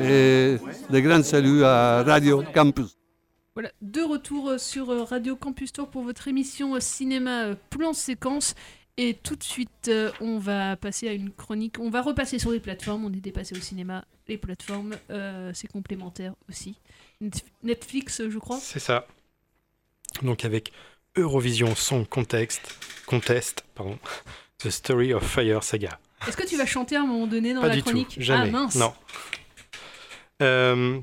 et de grands saluts à Radio Campus. Voilà, de retour sur Radio Campus Tour pour votre émission cinéma plan séquence. Et tout de suite, euh, on va passer à une chronique. On va repasser sur les plateformes. On était passé au cinéma, les plateformes, euh, c'est complémentaire aussi. Net- Netflix, je crois. C'est ça. Donc avec Eurovision Song Contest, Contest pardon, [LAUGHS] The Story of Fire Saga. Est-ce que tu vas chanter à un moment donné dans Pas la du chronique? Tout, jamais. Ah mince. Non. Euh,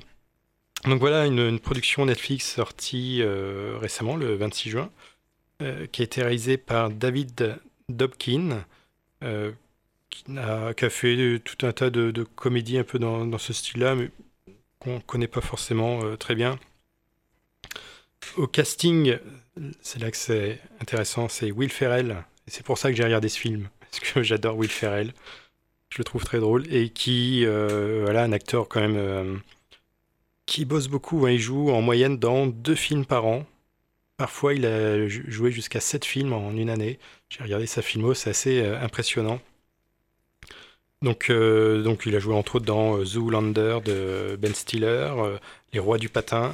donc voilà une, une production Netflix sortie euh, récemment, le 26 juin, euh, qui a été réalisée par David Dobkin, qui, a, qui a fait tout un tas de, de comédies un peu dans, dans ce style-là, mais qu'on ne connaît pas forcément très bien. Au casting, c'est là que c'est intéressant, c'est Will Ferrell. Et c'est pour ça que j'ai regardé ce film, [LAUGHS] parce que j'adore Will Ferrell. Je le trouve très drôle. Et qui, euh, voilà, un acteur quand même euh, qui bosse beaucoup. hein. Il joue en moyenne dans deux films par an. Parfois, il a jou- joué jusqu'à sept films en une année. J'ai regardé sa filmo, c'est assez euh, impressionnant. Donc, euh, donc, il a joué entre autres dans Zoolander de Ben Stiller, Les Rois du Patin.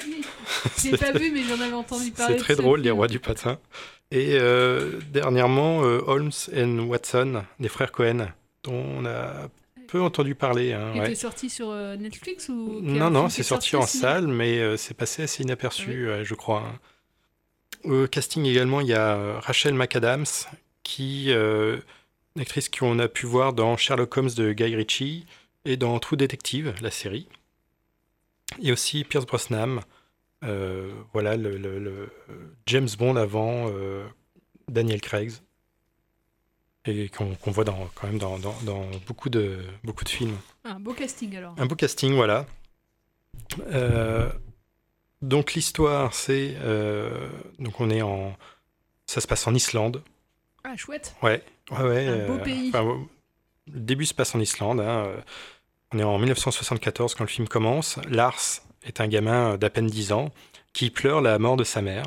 Je l'ai pas vu, mais j'en avais entendu parler. C'est très drôle, Les. Rois du Patin. Et euh, dernièrement, euh, Holmes and Watson, des frères Cohen, dont on a peu entendu parler. hein, Il ouais. était sorti sur euh, Netflix ou Non, non, c'est est sorti en salle, mais c'est passé assez inaperçu, Ah oui. je crois. hein. Au casting également, il y a Rachel McAdams, qui, une actrice qu'on a pu voir dans Sherlock Holmes de Guy Ritchie et dans True Detective, la série. Et aussi Pierce Brosnan, voilà le, le- le James Bond avant euh, Daniel Craig, et qu'on voit dans, quand même dans, dans- dans beaucoup, de, beaucoup de films. Un beau casting alors. Un beau casting, voilà. Euh, donc l'histoire, c'est euh, donc on est en, ça se passe en Islande. Ah, chouette. Ouais, ouais, ouais. Un beau euh, pays. enfin, le début se passe en Islande. hein, euh, On est en 1974 quand le film commence. Lars est un gamin d'à peine 10 ans qui pleure la mort de sa mère.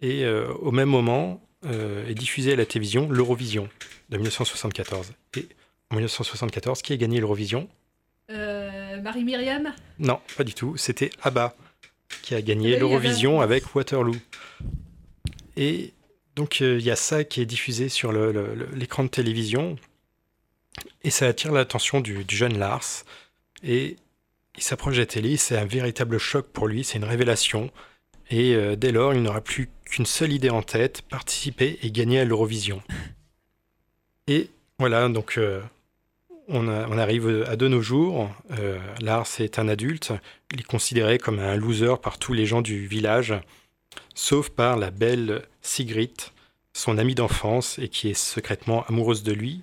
Et euh, au même moment euh, est diffusé à la télévision l'Eurovision de 1974. Et en 1974, qui a gagné l'Eurovision? Euh, Marie-Myriam? Non, pas du tout. C'était ABBA qui a gagné l'Eurovision avec Waterloo. Et donc euh, il y a ça qui est diffusé sur l'écran de télévision et ça attire l'attention du, du jeune Lars et il s'approche de la télé. C'est un véritable choc pour lui, c'est une révélation. Et euh, dès lors, il n'aura plus qu'une seule idée en tête participer et gagner à l'Eurovision. [LAUGHS] Et voilà, donc euh, on, a- on arrive à de nos jours. Euh, Lars est un adulte. Il est considéré comme un loser par tous les gens du village, sauf par la belle Sigrid, son amie d'enfance et qui est secrètement amoureuse de lui,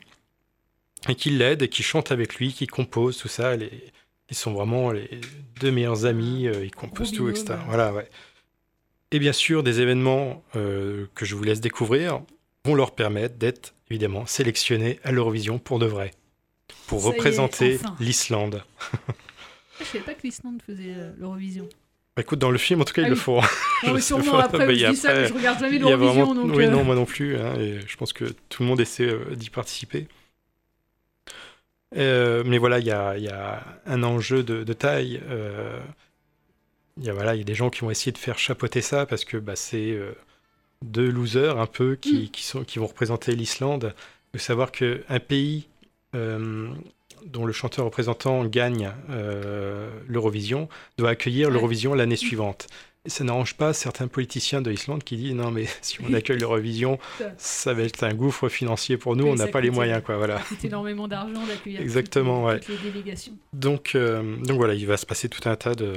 et qui l'aide, et qui chante avec lui, qui compose, tout ça. Ils sont vraiment les deux meilleurs amis, euh, ils composent tout, etc. Voilà, ouais. Et bien sûr, des événements euh, que je vous laisse découvrir vont leur permettre d'être évidemment sélectionnés à l'Eurovision pour de vrai, pour Ça représenter enfin. l'Islande. [LAUGHS] Je savais pas que l'Islande faisait euh, l'Eurovision. Bah, Écoute, dans le film, en tout cas, Ah ils le font. Non, [LAUGHS] Je mais sais sûrement, après, mais je dis ça, mais je regarde jamais l'Eurovision, vraiment- donc, Oui, euh. non, moi non plus. hein, et je pense que tout le monde essaie euh, d'y participer. Euh, mais voilà, il y a, il y a un enjeu de, de taille. euh, Il y, a, voilà, il y a des gens qui vont essayer de faire chapeauter ça parce que bah, c'est euh, deux losers un peu qui, qui, sont, qui vont représenter l'Islande. Faut savoir qu'un pays euh, dont le chanteur représentant gagne l'Eurovision doit accueillir l'Eurovision l'année suivante. Ça n'arrange pas certains politiciens de l'Islande qui disent non mais [LAUGHS] si on accueille l'Eurovision, [LAUGHS] ça va être un gouffre financier pour nous, Oui, on n'a pas les moyens quoi, voilà. Ça coûte [LAUGHS] énormément d'argent d'accueillir Exactement, toutes, ouais. toutes les délégations. Donc, euh, donc voilà, il va se passer tout un tas de,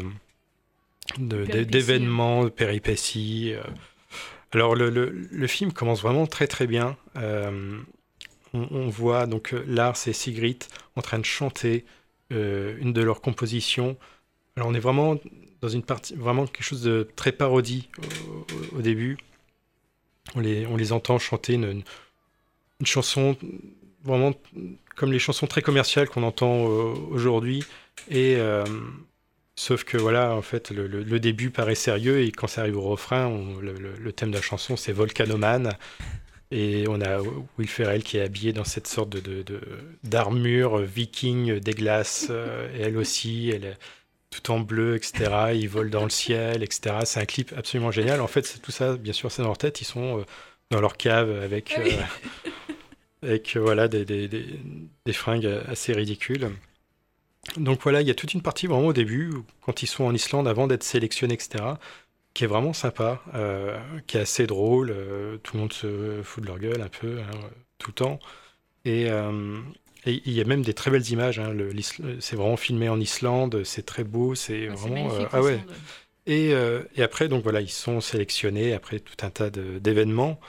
d'événements, de péripéties. euh. Alors le, le- le film commence vraiment très très bien. Euh, on, on voit donc Lars et Sigrid en train de chanter une de leurs compositions. Alors on est vraiment une partie, vraiment quelque chose de très parodie au, début. On les, on les entend chanter une, une- chanson vraiment comme les chansons très commerciales qu'on entend euh, aujourd'hui. Et euh, sauf que voilà, en fait, le, le- début paraît sérieux et quand ça arrive au refrain, le, thème de la chanson c'est Volcanoman. Et on a Will Ferrell qui est habillé dans cette sorte de- d'armure viking des glaces. euh, et elle aussi, elle est tout en bleu, etc. [LAUGHS] Ils volent dans le ciel, etc. C'est un clip absolument génial. En fait, c'est tout ça, bien sûr, c'est dans leur tête. Ils sont euh, dans leur cave avec, Ah oui. euh, [LAUGHS] avec euh, voilà, des, des, des, des fringues assez ridicules. Donc voilà, il y a toute une partie vraiment au début, quand ils sont en Islande, avant d'être sélectionnés, etc., qui est vraiment sympa, euh, qui est assez drôle. tout le monde se fout de leur gueule un peu, hein, tout le temps. Et et il y a même des très belles images. hein, l'Isl- c'est vraiment filmé en Islande, c'est très beau, c'est Ah, vraiment. magnifique, ah ouais. Et, euh, et après, donc voilà, ils sont sélectionnés après tout un tas d'événements.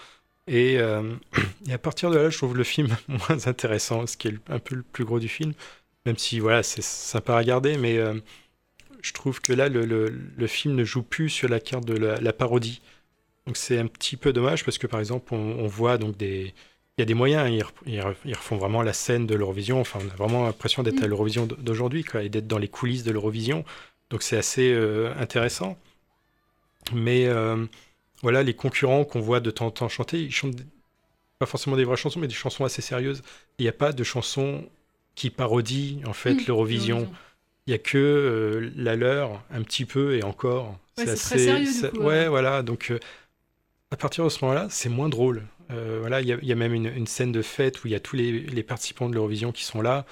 Et, euh, [CLEARS THROAT] et à partir de là, je trouve le film [LAUGHS] moins intéressant, ce qui est un peu le plus gros du film, même si voilà, c'est sympa à regarder, mais euh, je trouve que là, le, le- le film ne joue plus sur la carte de la, la parodie. Donc c'est un petit peu dommage parce que par exemple, on, on voit donc des. Il y a des moyens, ils, refont vraiment la scène de l'Eurovision. Enfin, on a vraiment l'impression d'être à Mm. l'Eurovision d'aujourd'hui, et d'être dans les coulisses de l'Eurovision. Donc c'est assez euh, intéressant. Mais euh, voilà, les concurrents qu'on voit de temps en temps chanter, ils chantent pas forcément des vraies chansons, mais des chansons assez sérieuses. Il n'y a pas de chansons qui parodient en fait Mm, l'Eurovision. Il y a que euh, la leur, un petit peu, et encore. Ouais, c'est très sérieux, du coup, Ouais, ouais. voilà. Donc à partir de ce moment-là, c'est moins drôle. Euh, voilà, il y, a- il y a même une, une scène de fête où il y a tous les, les participants de l'Eurovision qui sont là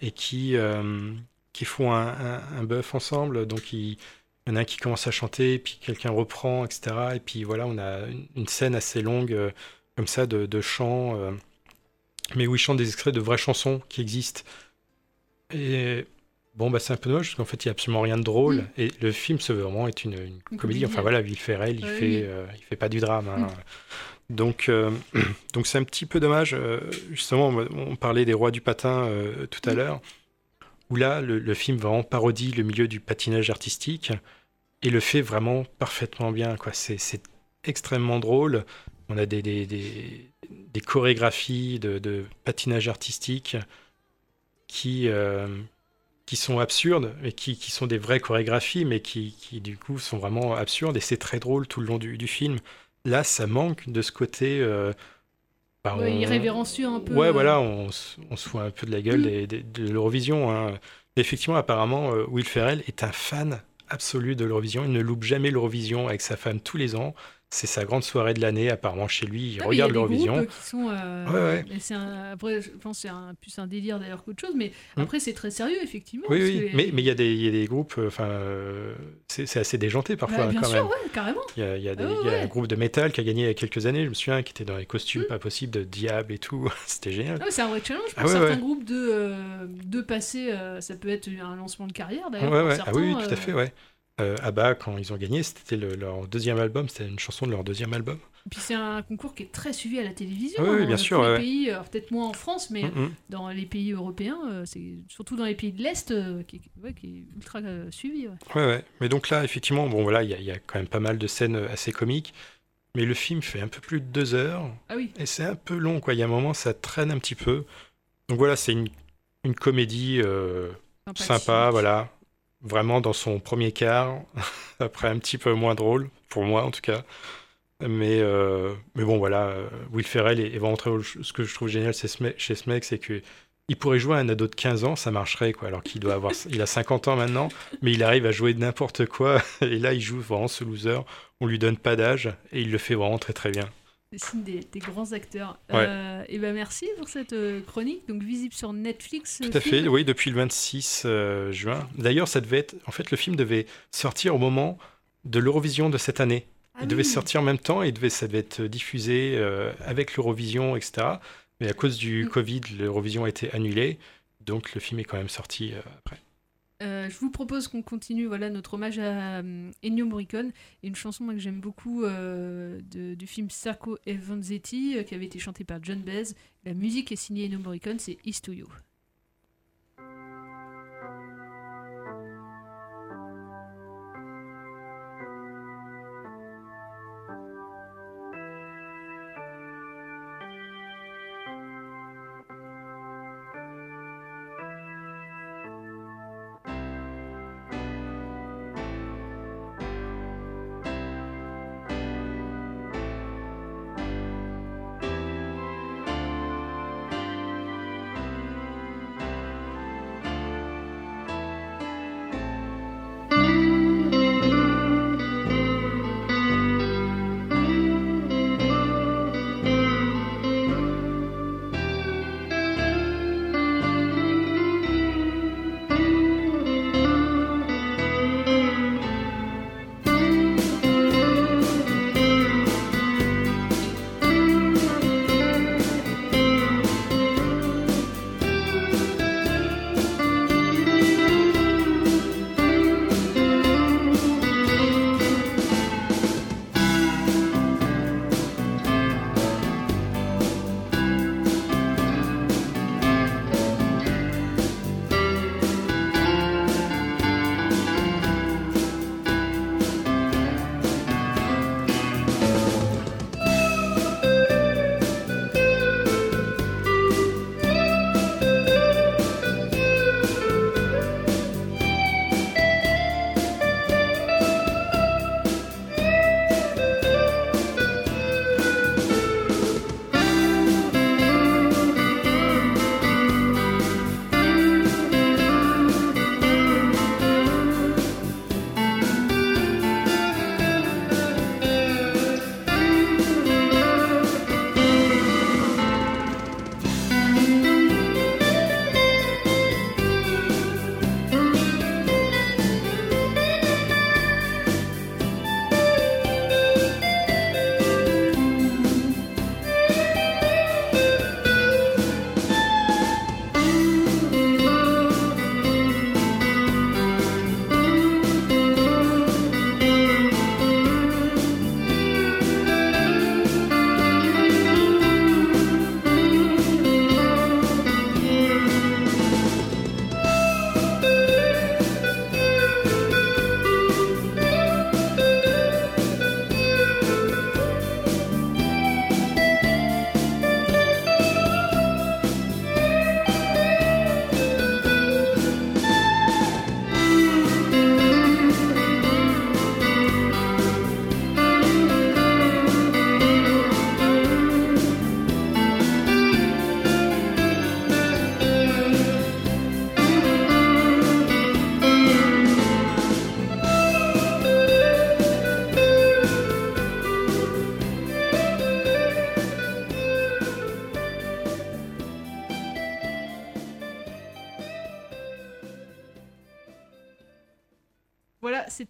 et qui, euh, qui font un, un, un bœuf ensemble. Donc il, y en a un qui commence à chanter, puis quelqu'un reprend, etc. Et puis voilà, on a une, une scène assez longue euh, comme ça de, de chants, mais où ils chantent des extraits de vraies chansons qui existent. Et bon, bah c'est un peu dommage parce qu'en fait, il n'y a absolument rien de drôle. Mm. Et le film se veut vraiment être une, comédie. Enfin voilà, Will Ferrell, il fait, oui. euh, il fait pas du drame. hein. Mm. Donc, euh, [CLEARS THROAT] donc c'est un petit peu dommage. euh, justement, on parlait des rois du patin euh, tout à l'heure, où là, le, le film vraiment parodie le milieu du patinage artistique et le fait vraiment parfaitement bien. Quoi. C'est, extrêmement drôle. On a des, des, des, des chorégraphies de, de patinage artistique qui, qui sont absurdes, et qui, qui sont des vraies chorégraphies, mais qui, qui du coup sont vraiment absurdes, et c'est très drôle tout le long du, du film. Là, ça manque de ce côté... euh, bah, Ouais, on- irrévérencieux un peu. Ouais, euh. voilà, on, se- on se fout un peu de la gueule Mm. des- des- de l'Eurovision. hein. Effectivement, apparemment, euh, Will Ferrell est un fan absolu de l'Eurovision. Il ne loupe jamais l'Eurovision avec sa femme tous les ans. C'est sa grande soirée de l'année, apparemment, chez lui. Il Ah, regarde l'Eurovision. euh, Ouais, un- après, je pense c'est un, plus un délire d'ailleurs qu'autre chose, mais Hmm. après, c'est très sérieux, effectivement. Oui, oui, que- mais mais il y, a des- il y a des groupes, euh, enfin, euh, c'est assez déjanté parfois Bah, bien quand sûr, même. ouais, carrément. Il y a, il y a des- Ah y a un groupe de métal qui a gagné il y a quelques années, je me souviens, qui était dans les costumes pas possibles de diable et tout. [LAUGHS] C'était génial. Ah c'est un vrai challenge pour Ah ouais, certains groupes de, euh, de passer. euh, ça peut être un lancement de carrière d'ailleurs. Ah oui, tout à fait, ouais. Euh, ABBA, quand ils ont gagné, c'était le- leur deuxième album, c'était une chanson de leur deuxième album. Et Puis c'est un concours qui est très suivi à la télévision. Oui, oui, hein, bien dans sûr, les ouais, pays, alors peut-être moins en France, mais Mhm. dans les pays européens, euh, c'est surtout dans les pays de l'Est euh, qui, est- ouais, qui est ultra euh, suivi. ouais. Ouais, ouais. Mais donc là, effectivement, bon, voilà, il y, a- il y a quand même pas mal de scènes euh, assez comiques. Mais le film fait un peu plus de deux heures. Ah oui. Et c'est un peu long, quoi. Il y a un moment, ça traîne un petit peu. Donc voilà, c'est une, une comédie euh, sympa, voilà. Vraiment dans son premier quart. [LAUGHS] Après, un petit peu moins drôle, pour moi en tout cas. Mais, euh, mais bon, voilà, euh, Will Ferrell est, vraiment très. Ce que je trouve génial chez ce mec, c'est que il pourrait jouer à un ado de 15 ans, ça marcherait, quoi. Alors qu'il doit avoir, [LAUGHS] il a 50 ans maintenant, mais il arrive à jouer de n'importe quoi. [LAUGHS] Et là, il joue vraiment ce loser. On lui donne pas d'âge et il le fait vraiment très très bien. Des signes des, des grands acteurs. Ouais. Euh, et ben merci pour cette euh, chronique, donc visible sur Netflix. Tout à fait, oui, depuis le 26 euh, juin. D'ailleurs, ça devait être, en fait, le film devait sortir au moment de l'Eurovision de cette année. Ah il devait sortir en même temps, et devait, ça devait être diffusé euh, avec l'Eurovision, etc. Mais à cause du Mm. Covid, l'Eurovision a été annulée, donc le film est quand même sorti euh, après. Euh, je vous propose qu'on continue voilà, notre hommage à euh, Ennio Morricone une chanson moi, que j'aime beaucoup euh, du film Sacco e Vanzetti qui avait été chantée par John Baez. La musique est signée Ennio Morricone, c'est Is to You.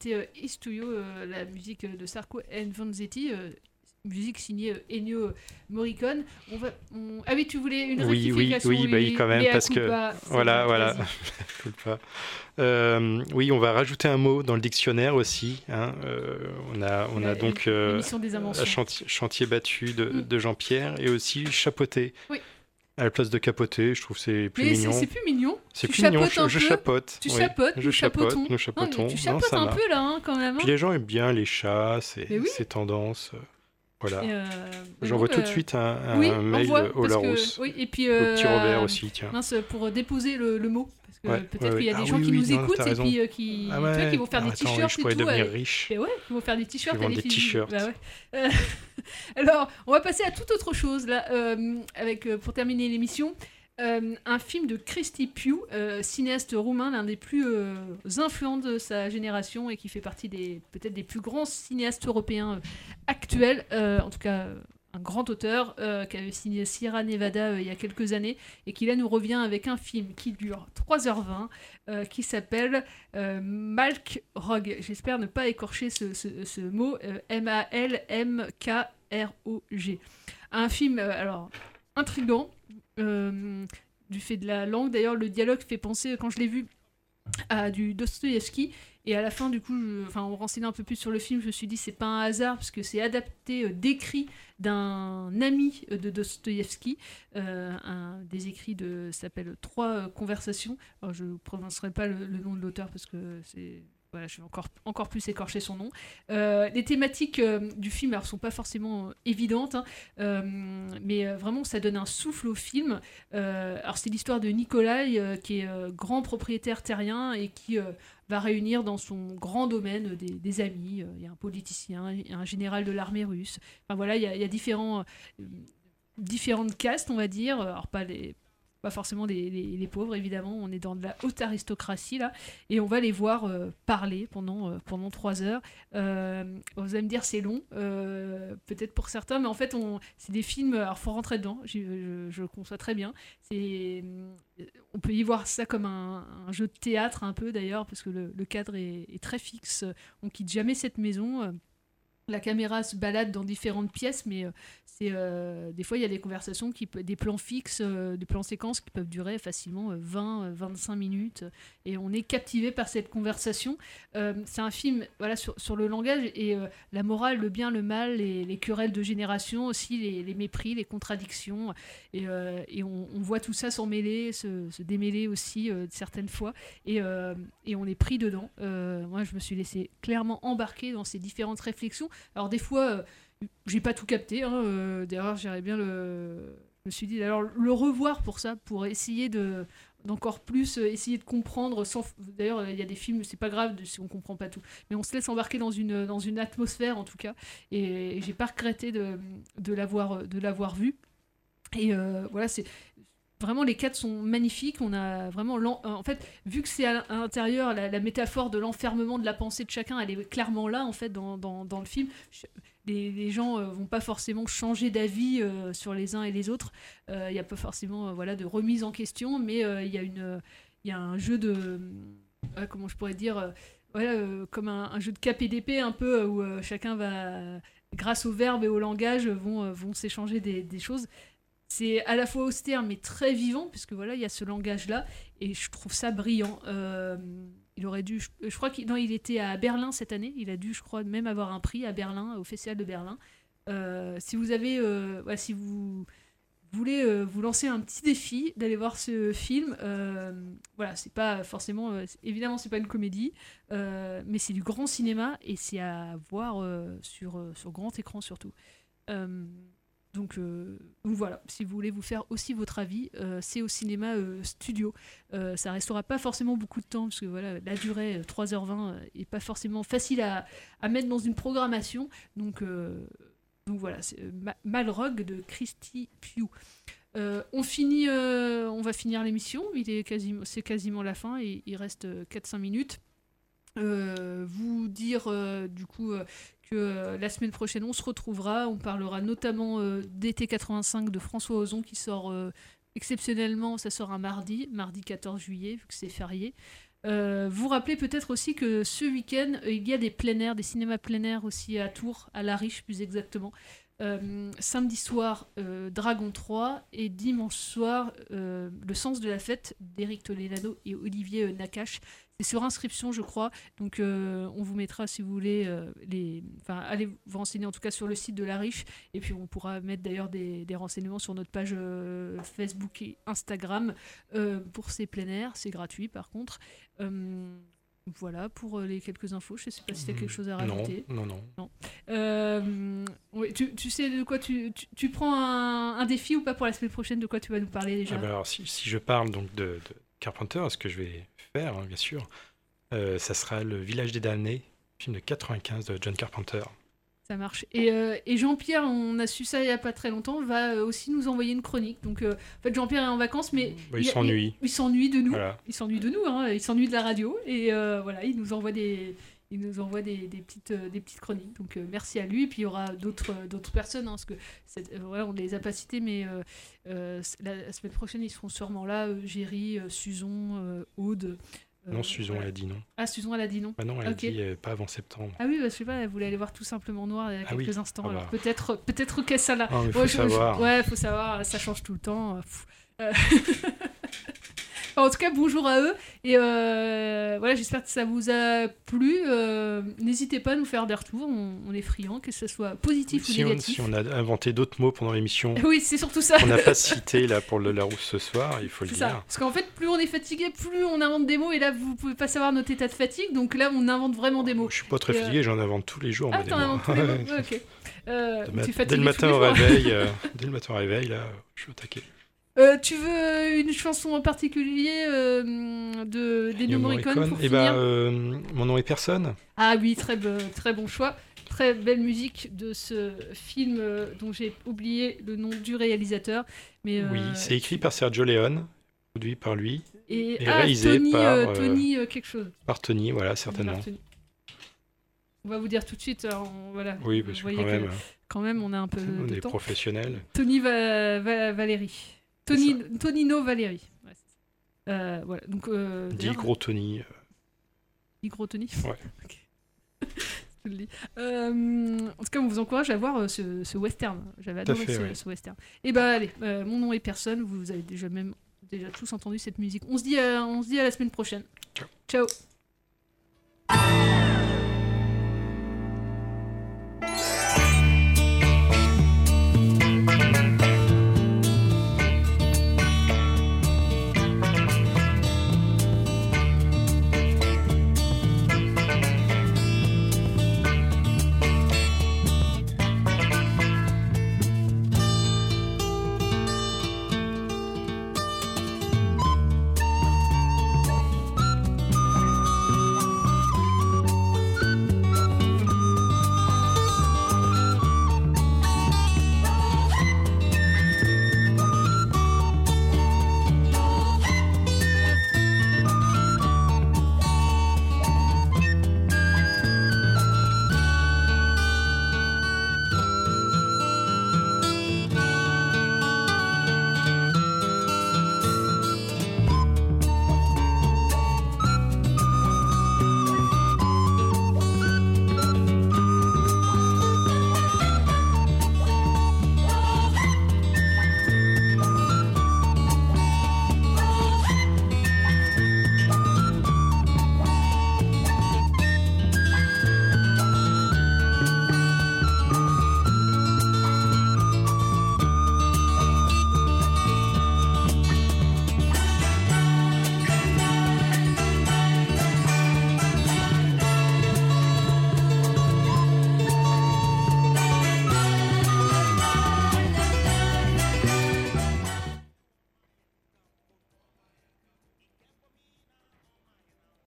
C'était euh, Is to You, euh, la musique euh, de Sarko and Vanzetti, musique signée Ennio Morricone. On va, on- Ah oui, tu voulais une Oui, oui, rectification oui, bah, oui, quand même, parce que voilà, voilà. [LAUGHS] Euh, oui, on va rajouter un mot dans le dictionnaire aussi. hein. Euh, on a, on a donc euh, des chantier, chantier battu de, Mm. de Jean-Pierre et aussi chapeauté. Oui. À la place de capoter, je trouve c'est plus Mais c'est mignon. c'est plus mignon. C'est plus mignon, je, je chapote. Tu oui. chapotes, je nous chapote, chapotons. nous Non, mais chapotons. tu chapotes un va. peu là, hein, quand même. hein. Puis les gens aiment bien les chats, ces, Mais oui. ces tendances. Euh, Voilà. Euh, mais J'envoie tout de euh, suite un, un oui, mail envoie, au parce que- Larousse. Oui, et puis Au euh, petit Robert à- aussi, tiens. mince, pour déposer le, le mot. Parce que Ouais, peut-être ouais, qu'il y a ouais. des Ah gens oui, qui nous non, écoutent et puis euh, qui, Ah ouais. qui vont faire Ah, des t-shirts et tout. devenir euh, riche. et ouais, ils vont faire des t-shirts. Ils des t-shirts. Bah. Euh, [LAUGHS] Alors, on va passer à toute autre chose là, euh, avec euh, pour terminer l'émission. Euh, un film de Cristi Piu, euh, cinéaste roumain, l'un des plus euh, influents de sa génération et qui fait partie des peut-être des plus grands cinéastes européens actuels, en tout cas un grand auteur qui avait signé Sierra Nevada il y a quelques années et qui là nous revient avec un film qui dure 3h20 euh, qui s'appelle Malk Rogue. J'espère ne pas écorcher ce, ce- mot M-A-L-M-K-R-O-G. Un film alors intrigant du fait de la langue. D'ailleurs, le dialogue fait penser, quand je l'ai vu, à du Dostoïevski. Et à la fin, du coup, je- enfin, en renseignant un peu plus sur le film, je me suis dit c'est pas un hasard parce que c'est adapté, euh, d'écrit d'un ami euh, de Dostoïevski, euh, un des écrits de s'appelle Trois euh, conversations. Alors, je ne prononcerai pas le nom de l'auteur parce que c'est je vais encore, encore plus écorcher son nom. Euh, les thématiques euh, du film ne sont pas forcément euh, évidentes, hein, mais vraiment ça donne un souffle au film. Alors c'est l'histoire de Nikolai, qui est grand propriétaire terrien et qui va réunir dans son grand domaine des, amis. Il y a un politicien, il y a un général de l'armée russe. Enfin voilà, il y a, il y a différents, différentes castes, on va dire. Alors pas les forcément les, les- pauvres, évidemment. On est dans de la haute aristocratie, là. Et on va les voir euh, parler pendant, euh, pendant trois heures. Euh, vous allez me dire, c'est long, euh, peut-être pour certains, mais en fait, on, c'est des films. Alors, faut rentrer dedans, je, conçois très bien. C'est, on peut y voir ça comme un, jeu de théâtre, un peu d'ailleurs, parce que le, cadre est très fixe. On quitte jamais cette maison. La caméra se balade dans différentes pièces, mais euh, c'est euh, des fois il y a des conversations qui des plans fixes, euh, des plans séquences qui peuvent durer facilement euh, 20, euh, 25 minutes, et on est captivé par cette conversation. C'est un film voilà sur, le langage et la morale, le bien, le mal, les, les querelles de génération aussi, les, mépris, les contradictions, et, on, voit tout ça s'emmêler, se, se démêler aussi certaines fois, et, et on est pris dedans. Moi, je me suis laissé clairement embarquer dans ces différentes réflexions. Alors des fois, euh, j'ai pas tout capté. Hein, D'ailleurs, j'irais bien le. Je me suis dit, alors le revoir pour ça, pour essayer de d'encore plus euh, essayer de comprendre sans d'ailleurs il y a des films c'est pas grave si on comprend pas tout mais on se laisse embarquer dans une dans une atmosphère en tout cas et, j'ai pas regretté de, de l'avoir de l'avoir vu et euh, voilà c'est vraiment les quatre sont magnifiques. On a vraiment l'en- en fait vu que c'est à l'intérieur la, métaphore de l'enfermement de la pensée de chacun elle est clairement là en fait dans, le film. Les, gens euh, vont pas forcément changer d'avis euh, sur les uns et les autres. Il n'y a pas forcément euh, voilà de remise en question mais euh, il y a une y a un jeu de euh, comment je pourrais dire euh, voilà, euh, comme un, jeu de KPDP un peu euh, où euh, chacun va grâce au verbe et au langage vont, euh, s'échanger des choses c'est à la fois austère mais très vivant puisque voilà il y a ce langage là et je trouve ça brillant. Euh, il aurait dû je, crois qu'il il était à Berlin cette année. Il a dû je crois même avoir un prix à Berlin au festival de Berlin. Euh, si vous avez euh, si vous voulez vous lancer un petit défi d'aller voir ce film voilà c'est pas forcément évidemment c'est pas une comédie mais c'est du grand cinéma et c'est à voir sur, sur grand écran surtout donc, euh, donc voilà, si vous voulez vous faire aussi votre avis, euh, c'est au cinéma euh, studio. Ça restera pas forcément beaucoup de temps, parce que voilà, la durée, euh, 3h20, euh, est pas forcément facile à, mettre dans une programmation. Donc, donc voilà, c'est Ma- Malrogue de Christy Pugh. On finit, on va finir l'émission. Il est quasiment, c'est quasiment la fin. Il reste euh, 4-5 minutes. Euh, vous dire euh, du coup euh, que la semaine prochaine on se retrouvera. On parlera notamment d'été 85 de François Ozon qui sort exceptionnellement. Ça sort un mardi, mardi 14 juillet vu que c'est férié. Vous rappelez peut-être aussi que ce week-end, il y a des plein air, des cinémas plein air aussi à Tours, à La Riche plus exactement. Samedi soir, Dragon 3 et dimanche soir, Le sens de la fête d'Éric Toledano et Olivier Nakache. C'est sur inscription, je crois. Donc, euh, on vous mettra, si vous voulez, euh, les. Enfin, allez vous renseigner en tout cas sur le site de La Riche. Et puis, on pourra mettre d'ailleurs des, des renseignements sur notre page euh, Facebook et Instagram pour ces plein air. C'est gratuit, par contre. Voilà pour les quelques infos. Je sais pas si tu as quelque chose à Non, rajouter. non, non. Euh, oui, tu, tu sais de quoi tu, tu, tu prends un, un défi ou pas pour la semaine prochaine? De quoi tu vas nous parler déjà? Ah bah alors, si, si je parle donc de, de Carpenter, ce que je vais faire, hein, bien sûr, euh, ça sera Le Village des damnés, film de 95 de John Carpenter. Ça marche. Et, euh, et Jean-Pierre, on a su ça il y a pas très longtemps, va euh, aussi nous envoyer une chronique. Donc, euh, en fait, Jean-Pierre est en vacances, mais Bah, il s'ennuie. Il, il s'ennuie de nous. Voilà. Il s'ennuie de nous. Hein. Il s'ennuie de la radio. Et euh, voilà, il nous envoie des, il nous envoie des, des petites, euh, des petites chroniques. Donc, euh, merci à lui. Et puis, il y aura d'autres, euh, d'autres personnes, hein, parce que voilà, on les a pas cités, mais euh, la, la semaine prochaine, ils seront sûrement là. Géry, Suzon, Aude. non, Susan, voilà. elle a dit non. Ah, Suzon, elle a dit non. Bah non, elle a dit pas avant septembre. Ah oui, bah, je sais pas, elle voulait aller voir tout simplement noir il y a Ah oui. quelques instants. Ah alors bah. peut-être, peut-être qu'elle ça là. Ah, mais faut savoir. ouais, faut savoir, ça change tout le temps. [LAUGHS] en tout cas, bonjour à eux. Et euh, voilà, j'espère que ça vous a plu. Euh, N'hésitez pas à nous faire des retours. On, on est friands, que ce soit positif Si ou on, négatif. si on a inventé d'autres mots pendant l'émission, [LAUGHS] Oui, c'est surtout ça. qu'on n'a pas [LAUGHS] cité là pour le Larousse ce soir, il faut le dire. ça. Parce qu'en fait, plus on est fatigué, plus on invente des mots. Et là, vous pouvez pas savoir notre état de fatigue. Donc là, on invente vraiment des mots. Je suis pas très Et, euh, fatigué, j'en invente tous les jours. Ah, t'en inventes tous les [LAUGHS] ok. Euh, Dès le matin au jours? réveil, dès le matin au réveil, là, je suis au taquet. Euh, tu veux une chanson en particulier euh, de d'Ennio Morricone pour finir bah, euh, mon nom est personne. Ah oui, très, be- très bon choix. Très belle musique de ce film euh, dont j'ai oublié le nom du réalisateur. Mais, euh, Oui, c'est écrit par Sergio Leone, produit par lui, et, et ah, réalisé Tony, par, Tony quelque chose. par Tony, voilà, certainement. On va vous dire tout de suite. alors, on- voilà. Oui, parce que quand même, quand même, on a un peu [LAUGHS] On de est temps. professionnels. Tony Va- Va- Valérie. Tony, Tonino Valérie. Ouais. Euh, voilà, donc. Euh, d'ailleurs- gros Tony. euh, Dit gros Tony Ouais. [LAUGHS] Ok. [LAUGHS] Je le dis. Euh, en tout cas, on vous encourage à voir ce, ce western. J'avais adoré fait, ce, ouais. ce western. Et bah allez, euh, mon nom est personne. Vous avez déjà même déjà tous entendu cette musique. On se dit à, on se dit à la semaine prochaine. Ciao. Ciao.